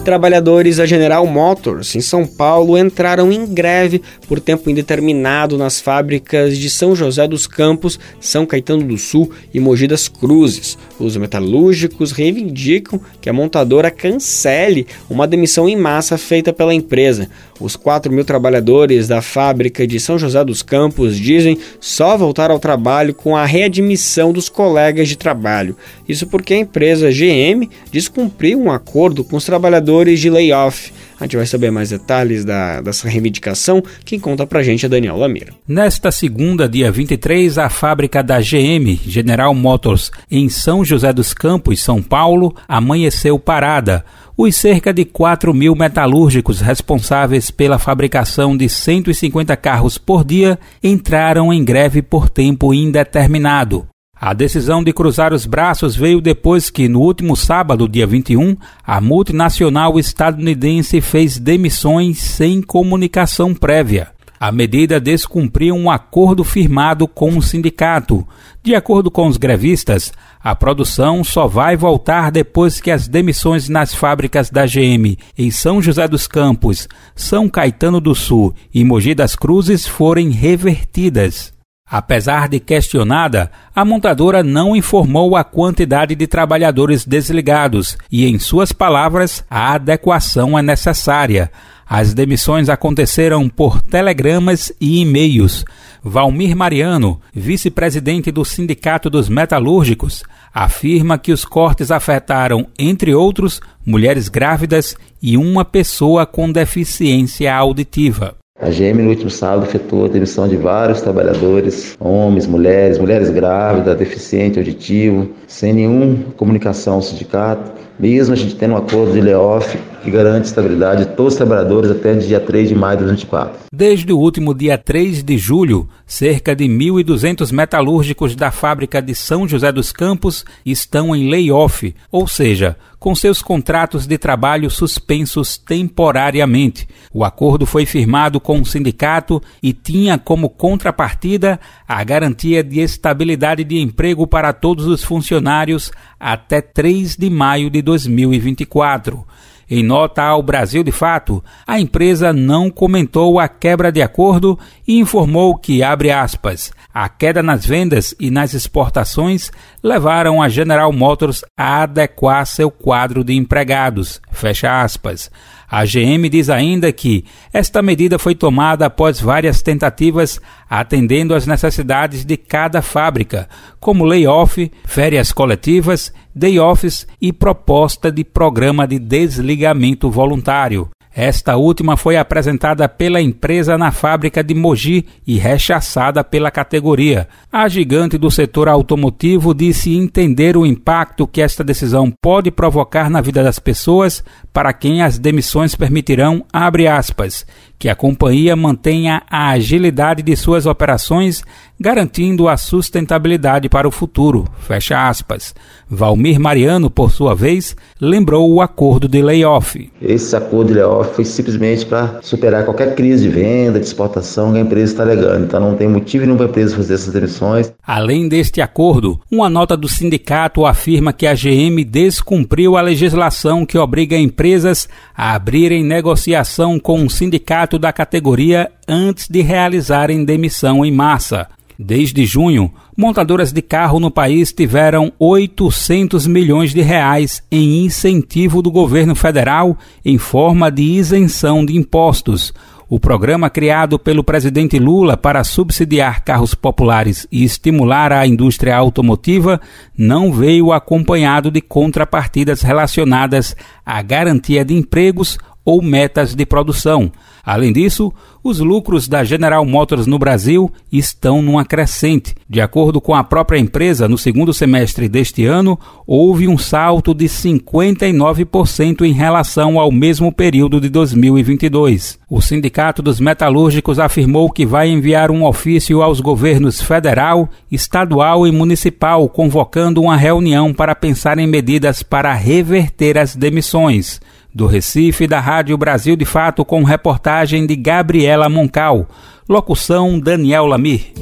Trabalhadores da General Motors, em São Paulo, entraram em greve por tempo indeterminado nas fábricas de São José dos Campos, São Caetano do Sul e Mogi das Cruzes. Os metalúrgicos reivindicam que a montadora cancele uma demissão em massa feita pela empresa. Os 4 mil trabalhadores da fábrica de São José dos Campos dizem só voltar ao trabalho com a readmissão dos colegas de trabalho. Isso porque a empresa GM descumpriu um acordo com os trabalhadores de layoff. A gente vai saber mais detalhes da, dessa reivindicação. Quem conta pra gente é Daniel Lamira. Nesta segunda, dia 23, a fábrica da GM, General Motors, em São José dos Campos, São Paulo, amanheceu parada os cerca de 4 mil metalúrgicos responsáveis pela fabricação de 150 carros por dia entraram em greve por tempo indeterminado. A decisão de cruzar os braços veio depois que, no último sábado, dia 21, a multinacional estadunidense fez demissões sem comunicação prévia. A medida descumpriu um acordo firmado com o sindicato. De acordo com os grevistas, a produção só vai voltar depois que as demissões nas fábricas da GM em São José dos Campos, São Caetano do Sul e Mogi das Cruzes forem revertidas. Apesar de questionada, a montadora não informou a quantidade de trabalhadores desligados e, em suas palavras, a adequação é necessária. As demissões aconteceram por telegramas e e-mails. Valmir Mariano, vice-presidente do Sindicato dos Metalúrgicos, afirma que os cortes afetaram, entre outros, mulheres grávidas e uma pessoa com deficiência auditiva. A GM no último sábado efetuou a demissão de vários trabalhadores, homens, mulheres, mulheres grávidas, deficiente auditivo, sem nenhuma comunicação ao sindicato, mesmo a gente tendo um acordo de layoff que garante estabilidade de todos os trabalhadores até o dia 3 de maio de 2024. Desde o último dia 3 de julho, cerca de 1.200 metalúrgicos da fábrica de São José dos Campos estão em layoff, ou seja, com seus contratos de trabalho suspensos temporariamente. O acordo foi firmado com o sindicato e tinha como contrapartida a garantia de estabilidade de emprego para todos os funcionários até 3 de maio de 2024. Em nota ao Brasil de Fato, a empresa não comentou a quebra de acordo e informou que, abre aspas, a queda nas vendas e nas exportações levaram a General Motors a adequar seu quadro de empregados, fecha aspas. A GM diz ainda que esta medida foi tomada após várias tentativas atendendo às necessidades de cada fábrica, como layoff, férias coletivas, day offs e proposta de programa de desligamento voluntário. Esta última foi apresentada pela empresa na fábrica de Mogi e rechaçada pela categoria. A gigante do setor automotivo disse entender o impacto que esta decisão pode provocar na vida das pessoas, para quem as demissões permitirão, aspas, que a companhia mantenha a agilidade de suas operações, garantindo a sustentabilidade para o futuro. Fecha aspas. Valmir Mariano, por sua vez, lembrou o acordo de layoff. Esse acordo de layoff foi simplesmente para superar qualquer crise de venda, de exportação que a empresa está alegando. Então não tem motivo nenhum para a empresa fazer essas demissões. Além deste acordo, uma nota do sindicato afirma que a GM descumpriu a legislação que obriga empresas a abrirem negociação com um sindicato da categoria antes de realizarem demissão em massa. Desde junho, montadoras de carro no país tiveram 800 milhões de reais em incentivo do governo federal em forma de isenção de impostos. O programa criado pelo presidente Lula para subsidiar carros populares e estimular a indústria automotiva não veio acompanhado de contrapartidas relacionadas à garantia de empregos ou metas de produção. Além disso, os lucros da General Motors no Brasil estão numa crescente. De acordo com a própria empresa, no segundo semestre deste ano, houve um salto de 59% em relação ao mesmo período de 2022. O Sindicato dos Metalúrgicos afirmou que vai enviar um ofício aos governos federal, estadual e municipal convocando uma reunião para pensar em medidas para reverter as demissões do Recife, da Rádio Brasil de Fato, com reportagem de Gabriela Moncal. Locução Daniel Lamir.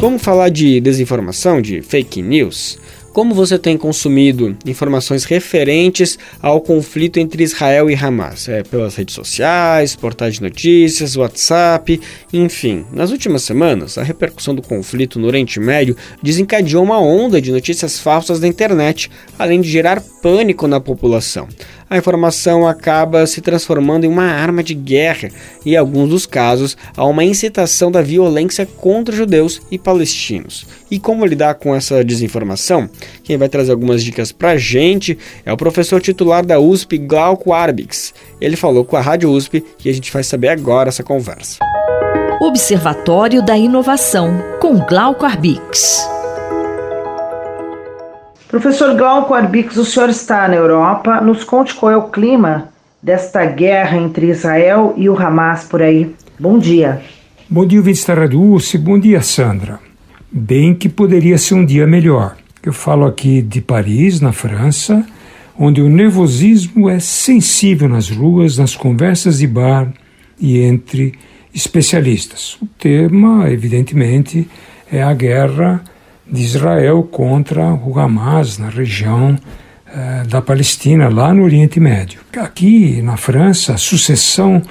Vamos falar de desinformação, de fake news? Como você tem consumido informações referentes ao conflito entre Israel e Hamas? É, pelas redes sociais, portais de notícias, WhatsApp, enfim. Nas últimas semanas, a repercussão do conflito no Oriente Médio desencadeou uma onda de notícias falsas na internet, além de gerar pânico na população a informação acaba se transformando em uma arma de guerra e, em alguns dos casos, há uma incitação da violência contra judeus e palestinos. E como lidar com essa desinformação? Quem vai trazer algumas dicas pra gente é o professor titular da USP, Glauco Arbix. Ele falou com a Rádio USP e a gente vai saber agora essa conversa. Observatório da Inovação, com Glauco Arbix. Professor Glauco Arbix, o senhor está na Europa. Nos conte qual é o clima desta guerra entre Israel e o Hamas por aí. Bom dia. Bom dia, da Rádio Bom dia, Sandra. Bem que poderia ser um dia melhor. Eu falo aqui de Paris, na França, onde o nervosismo é sensível nas ruas, nas conversas de bar e entre especialistas. O tema, evidentemente, é a guerra de Israel contra o Hamas na região eh, da Palestina, lá no Oriente Médio. Aqui na França, a sucessão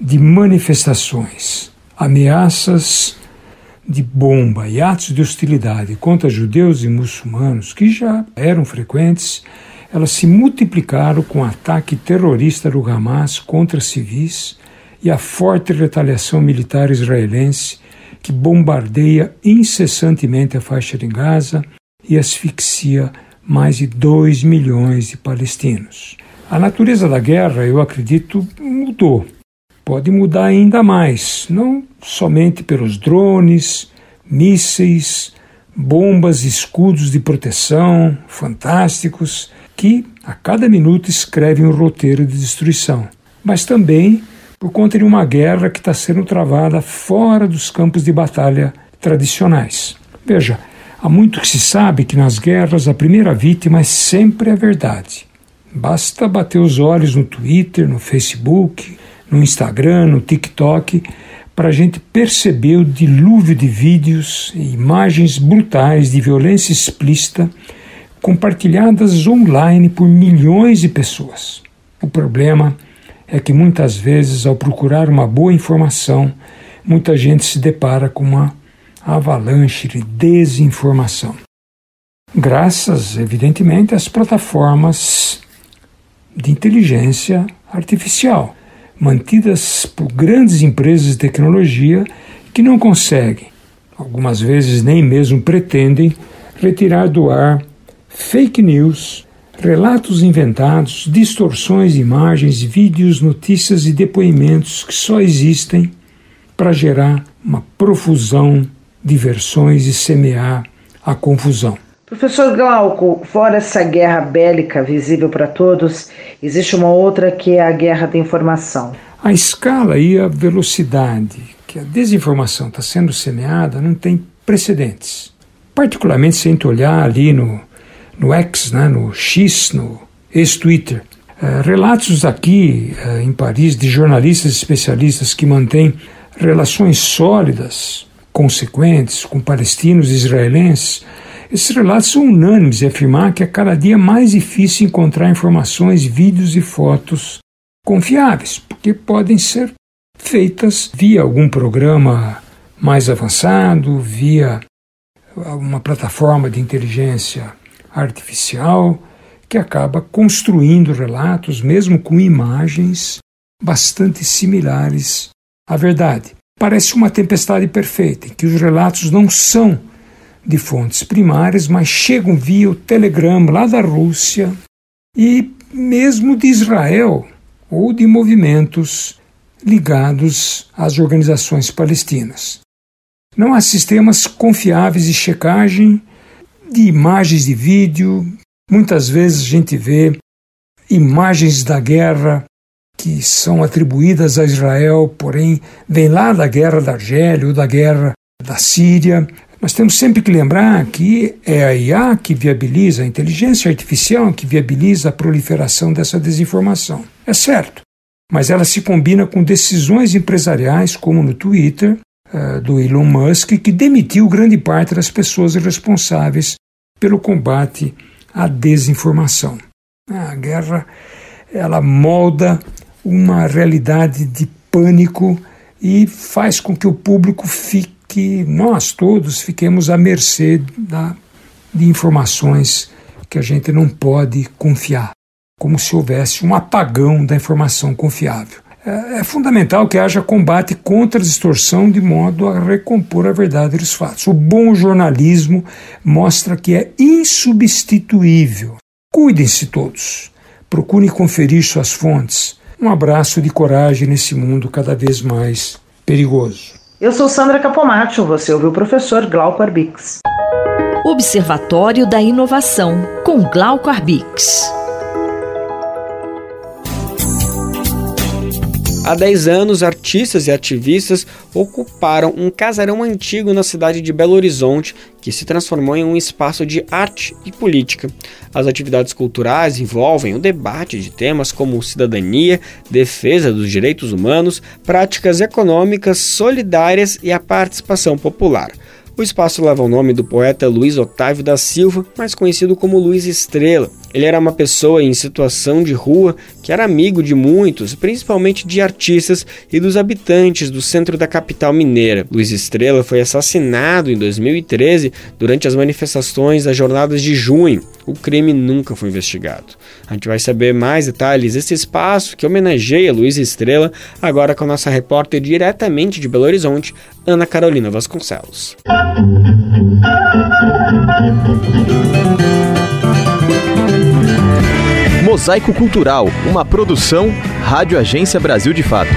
de manifestações, ameaças de bomba e atos de hostilidade contra judeus e muçulmanos, que já eram frequentes, elas se multiplicaram com o ataque terrorista do Hamas contra civis e a forte retaliação militar israelense que bombardeia incessantemente a faixa de Gaza e asfixia mais de 2 milhões de palestinos. A natureza da guerra, eu acredito, mudou. Pode mudar ainda mais, não somente pelos drones, mísseis, bombas e escudos de proteção fantásticos que a cada minuto escrevem um roteiro de destruição, mas também por conta de uma guerra que está sendo travada fora dos campos de batalha tradicionais. Veja, há muito que se sabe que nas guerras a primeira vítima é sempre a verdade. Basta bater os olhos no Twitter, no Facebook, no Instagram, no TikTok, para a gente perceber o dilúvio de vídeos e imagens brutais de violência explícita compartilhadas online por milhões de pessoas. O problema é que muitas vezes, ao procurar uma boa informação, muita gente se depara com uma avalanche de desinformação. Graças, evidentemente, às plataformas de inteligência artificial, mantidas por grandes empresas de tecnologia que não conseguem, algumas vezes nem mesmo pretendem, retirar do ar fake news relatos inventados, distorções de imagens, vídeos, notícias e depoimentos que só existem para gerar uma profusão de versões e semear a confusão. Professor Glauco, fora essa guerra bélica visível para todos, existe uma outra que é a guerra da informação. A escala e a velocidade que a desinformação está sendo semeada não tem precedentes. Particularmente se a gente olhar ali no, no X, né, no X, no ex-Twitter. É, relatos aqui é, em Paris de jornalistas especialistas que mantêm relações sólidas, consequentes com palestinos e israelenses. Esses relatos são unânimes em afirmar que é cada dia mais difícil encontrar informações, vídeos e fotos confiáveis, porque podem ser feitas via algum programa mais avançado, via uma plataforma de inteligência artificial que acaba construindo relatos, mesmo com imagens bastante similares à verdade. Parece uma tempestade perfeita, em que os relatos não são de fontes primárias, mas chegam via o telegrama lá da Rússia e mesmo de Israel ou de movimentos ligados às organizações palestinas. Não há sistemas confiáveis de checagem de imagens de vídeo. Muitas vezes a gente vê imagens da guerra que são atribuídas a Israel, porém vêm lá da guerra da Argélia ou da guerra da Síria. Nós temos sempre que lembrar que é a IA que viabiliza, a inteligência artificial que viabiliza a proliferação dessa desinformação. É certo, mas ela se combina com decisões empresariais, como no Twitter, uh, do Elon Musk, que demitiu grande parte das pessoas responsáveis pelo combate à desinformação. A guerra ela molda uma realidade de pânico e faz com que o público fique, nós todos fiquemos à mercê da, de informações que a gente não pode confiar, como se houvesse um apagão da informação confiável. É, é fundamental que haja combate contra a distorção de modo a recompor a verdade dos fatos. O bom jornalismo mostra que é insubstituível. Cuidem-se todos. Procurem conferir suas fontes um abraço de coragem nesse mundo cada vez mais perigoso. Eu sou Sandra Capomatto, você ouviu o professor Glauco Arbix. Observatório da Inovação, com Glauco Arbix. Há 10 anos, artistas e ativistas ocuparam um casarão antigo na cidade de Belo Horizonte, que se transformou em um espaço de arte e política. As atividades culturais envolvem o debate de temas como cidadania, defesa dos direitos humanos, práticas econômicas solidárias e a participação popular. O espaço leva o nome do poeta Luiz Otávio da Silva, mais conhecido como Luiz Estrela. Ele era uma pessoa em situação de rua que era amigo de muitos, principalmente de artistas e dos habitantes do centro da capital mineira. Luiz Estrela foi assassinado em 2013 durante as manifestações das jornadas de junho. O crime nunca foi investigado. A gente vai saber mais detalhes desse espaço que homenageia Luiz Estrela agora com a nossa repórter diretamente de Belo Horizonte, Ana Carolina Vasconcelos. Mosaico Cultural, uma produção Rádio Agência Brasil de Fato.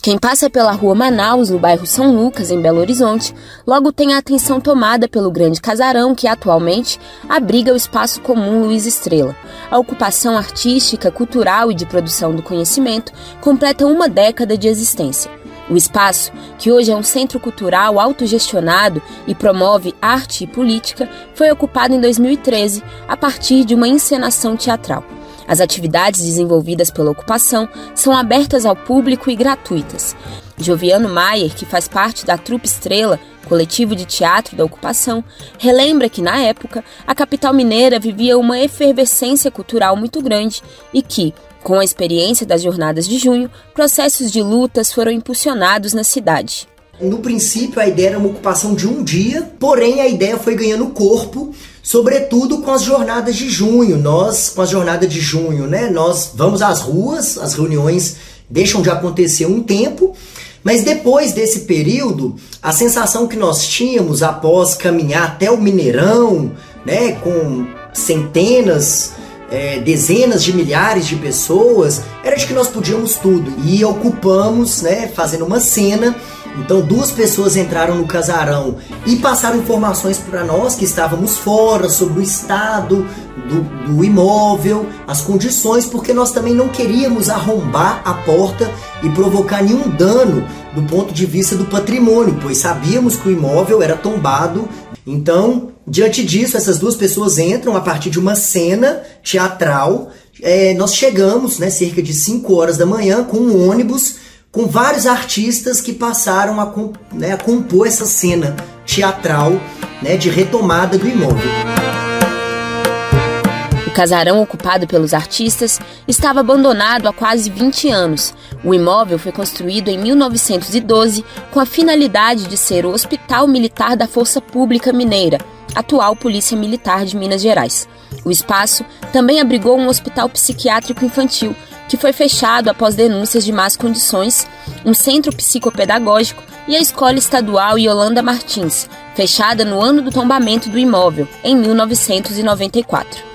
Quem passa pela rua Manaus, no bairro São Lucas, em Belo Horizonte, logo tem a atenção tomada pelo grande casarão que atualmente abriga o espaço comum Luiz Estrela. A ocupação artística, cultural e de produção do conhecimento completa uma década de existência. O espaço, que hoje é um centro cultural autogestionado e promove arte e política, foi ocupado em 2013 a partir de uma encenação teatral. As atividades desenvolvidas pela ocupação são abertas ao público e gratuitas. Joviano Maier, que faz parte da Trupe Estrela, coletivo de teatro da ocupação, relembra que, na época, a capital mineira vivia uma efervescência cultural muito grande e que, com a experiência das jornadas de junho, processos de lutas foram impulsionados na cidade. No princípio, a ideia era uma ocupação de um dia, porém a ideia foi ganhando corpo, sobretudo com as jornadas de junho. Nós, com as jornadas de junho, né, nós vamos às ruas, as reuniões deixam de acontecer um tempo, mas depois desse período, a sensação que nós tínhamos após caminhar até o Mineirão, né, com centenas é, dezenas de milhares de pessoas, era de que nós podíamos tudo. E ocupamos, né, fazendo uma cena. Então, duas pessoas entraram no casarão e passaram informações para nós que estávamos fora sobre o estado do, do, imóvel, as condições, porque nós também não queríamos arrombar a porta e provocar nenhum dano do ponto de vista do patrimônio, pois sabíamos que o imóvel era tombado. Então, Diante disso, essas duas pessoas entram a partir de uma cena teatral. É, nós chegamos, né, cerca de 5 horas da manhã, com um ônibus com vários artistas que passaram a, né, a compor essa cena teatral né, de retomada do imóvel. Casarão ocupado pelos artistas estava abandonado há quase 20 anos. O imóvel foi construído em 1912 com a finalidade de ser o Hospital Militar da Força Pública Mineira atual Polícia Militar de Minas Gerais. O espaço também abrigou um hospital psiquiátrico infantil, que foi fechado após denúncias de más condições, um centro psicopedagógico e a Escola Estadual Yolanda Martins, fechada no ano do tombamento do imóvel, em 1994.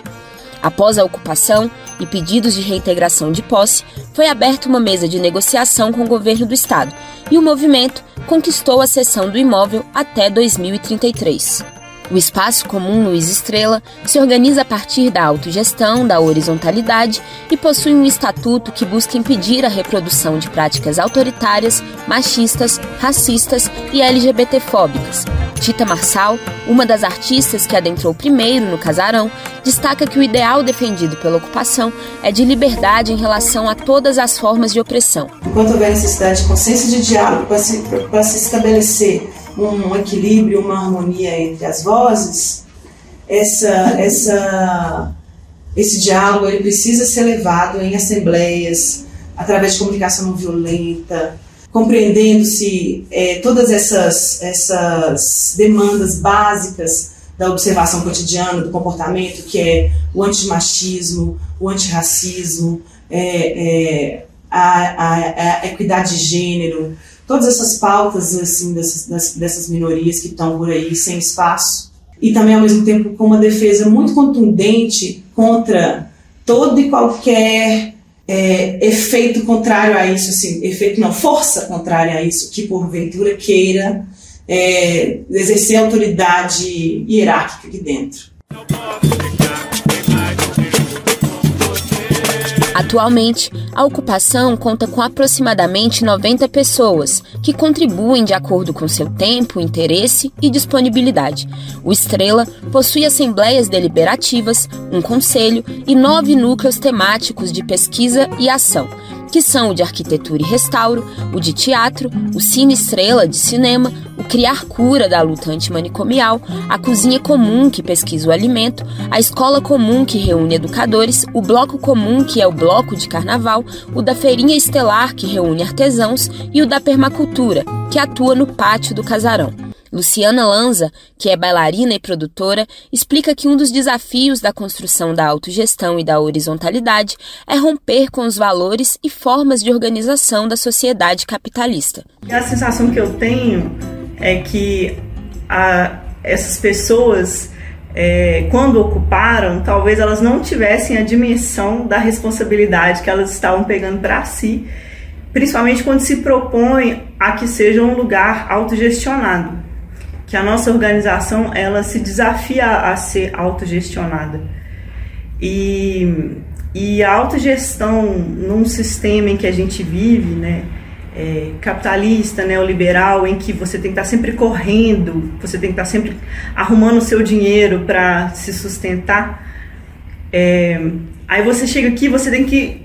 Após a ocupação e pedidos de reintegração de posse, foi aberta uma mesa de negociação com o governo do estado e o movimento conquistou a cessão do imóvel até 2033. O Espaço Comum Luiz Estrela se organiza a partir da autogestão, da horizontalidade e possui um estatuto que busca impedir a reprodução de práticas autoritárias, machistas, racistas e LGBTfóbicas. Tita Marçal, uma das artistas que adentrou primeiro no casarão, destaca que o ideal defendido pela ocupação é de liberdade em relação a todas as formas de opressão. Enquanto houver necessidade de consciência de diálogo para se, para se estabelecer um equilíbrio, uma harmonia entre as vozes, essa, essa, esse diálogo ele precisa ser levado em assembleias, através de comunicação não violenta, compreendendo-se é, todas essas, essas demandas básicas da observação cotidiana do comportamento, que é o antimachismo, o antirracismo, é, é, a, a, a equidade de gênero, todas essas pautas assim dessas, dessas minorias que estão por aí sem espaço e também ao mesmo tempo com uma defesa muito contundente contra todo e qualquer é, efeito contrário a isso, assim, efeito não, força contrária a isso, que porventura queira é, exercer autoridade hierárquica aqui dentro. Atualmente, a ocupação conta com aproximadamente 90 pessoas, que contribuem de acordo com seu tempo, interesse e disponibilidade. O Estrela possui assembleias deliberativas, um conselho e nove núcleos temáticos de pesquisa e ação que são o de arquitetura e restauro, o de teatro, o Cine Estrela de cinema, o Criar Cura da luta antimanicomial, a Cozinha Comum que pesquisa o alimento, a Escola Comum que reúne educadores, o Bloco Comum que é o bloco de carnaval, o da Feirinha Estelar que reúne artesãos e o da Permacultura, que atua no pátio do casarão. Luciana Lanza, que é bailarina e produtora, explica que um dos desafios da construção da autogestão e da horizontalidade é romper com os valores e formas de organização da sociedade capitalista. A sensação que eu tenho é que a, essas pessoas, é, quando ocuparam, talvez elas não tivessem a dimensão da responsabilidade que elas estavam pegando para si, principalmente quando se propõe a que seja um lugar autogestionado que a nossa organização ela se desafia a ser autogestionada. E, e a autogestão num sistema em que a gente vive, né, é, capitalista, neoliberal, em que você tem que estar sempre correndo, você tem que estar sempre arrumando o seu dinheiro para se sustentar. É, aí você chega aqui, você tem que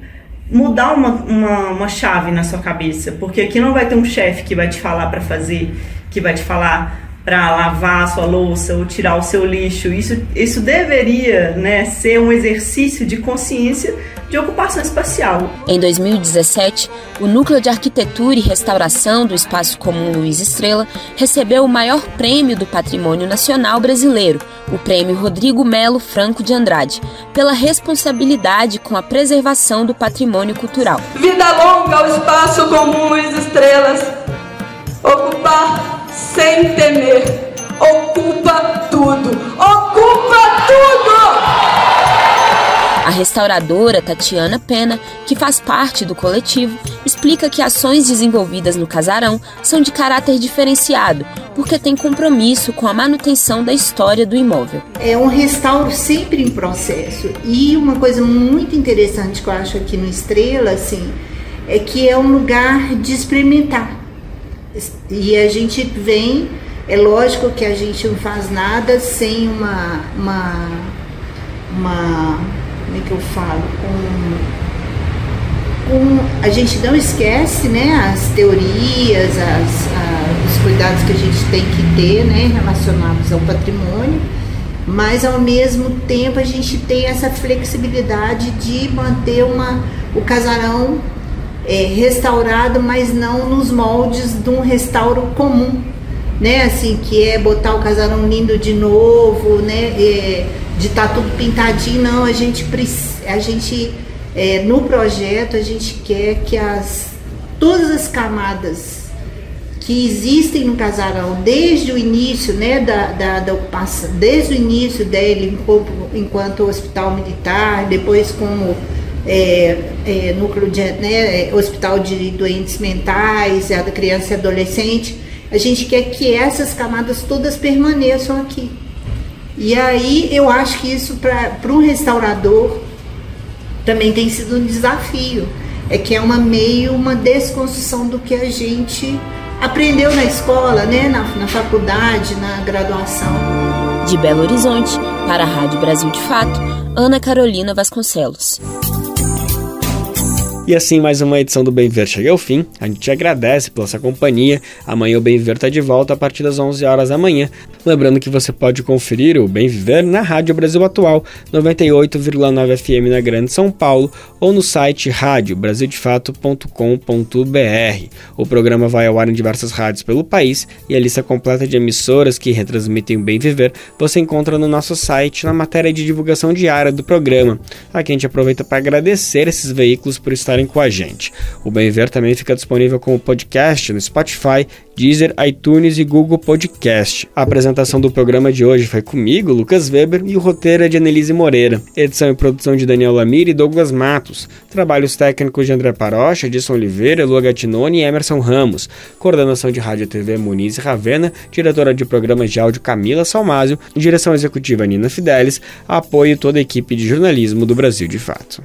mudar uma, uma, uma chave na sua cabeça, porque aqui não vai ter um chefe que vai te falar para fazer, que vai te falar para lavar a sua louça ou tirar o seu lixo. Isso, isso deveria né, ser um exercício de consciência de ocupação espacial. Em 2017, o Núcleo de Arquitetura e Restauração do Espaço Comum Luiz Estrela recebeu o maior prêmio do Patrimônio Nacional Brasileiro, o Prêmio Rodrigo Melo Franco de Andrade, pela responsabilidade com a preservação do patrimônio cultural. Vida longa ao Espaço Comum Luiz Estrelas. Ocupar sem temer. Ocupa tudo! Ocupa tudo! A restauradora Tatiana Pena, que faz parte do coletivo, explica que ações desenvolvidas no casarão são de caráter diferenciado, porque tem compromisso com a manutenção da história do imóvel. É um restauro sempre em processo. E uma coisa muito interessante que eu acho aqui no Estrela, assim, é que é um lugar de experimentar. E a gente vem, é lógico que a gente não faz nada sem uma. uma, uma como é que eu falo? Com, a gente não esquece né, as teorias, as, a, os cuidados que a gente tem que ter né, relacionados ao patrimônio, mas ao mesmo tempo a gente tem essa flexibilidade de manter uma, o casarão é, restaurado, mas não nos moldes de um restauro comum, né? Assim, que é botar o casarão lindo de novo, né? É, de estar tá tudo pintadinho, não. A gente, a gente é, no projeto, a gente quer que as, todas as camadas que existem no casarão desde o início né, da, da, da ocupação, desde o início dele enquanto hospital militar, depois como é, é, núcleo de né, hospital de doentes mentais, da criança e adolescente, a gente quer que essas camadas todas permaneçam aqui. E aí eu acho que isso para um restaurador também tem sido um desafio. É que é uma meio uma desconstrução do que a gente aprendeu na escola, né, na, na faculdade, na graduação. De Belo Horizonte, para a Rádio Brasil de Fato, Ana Carolina Vasconcelos. E assim, mais uma edição do Bem Ver chega ao fim. A gente agradece pela sua companhia. Amanhã o Bem Viver está de volta a partir das 11 horas da manhã. Lembrando que você pode conferir o Bem Viver na Rádio Brasil Atual, 98,9 FM na Grande São Paulo, ou no site radiobrasildefato.com.br. O programa vai ao ar em diversas rádios pelo país e a lista completa de emissoras que retransmitem o Bem Viver você encontra no nosso site na matéria de divulgação diária do programa. Aqui a gente aproveita para agradecer esses veículos por estarem com a gente. O Bem Ver também fica disponível como podcast no Spotify, Deezer, iTunes e Google Podcast. A apresentação do programa de hoje foi comigo, Lucas Weber, e o roteiro é de Annelise Moreira. Edição e produção de Daniel Lamir e Douglas Matos. Trabalhos técnicos de André Parocha, Edson Oliveira, Lua Gatinoni e Emerson Ramos. Coordenação de Rádio TV Muniz Ravena, diretora de programas de áudio Camila Salmásio, direção executiva Nina Fidelis, apoio toda a equipe de jornalismo do Brasil de Fato.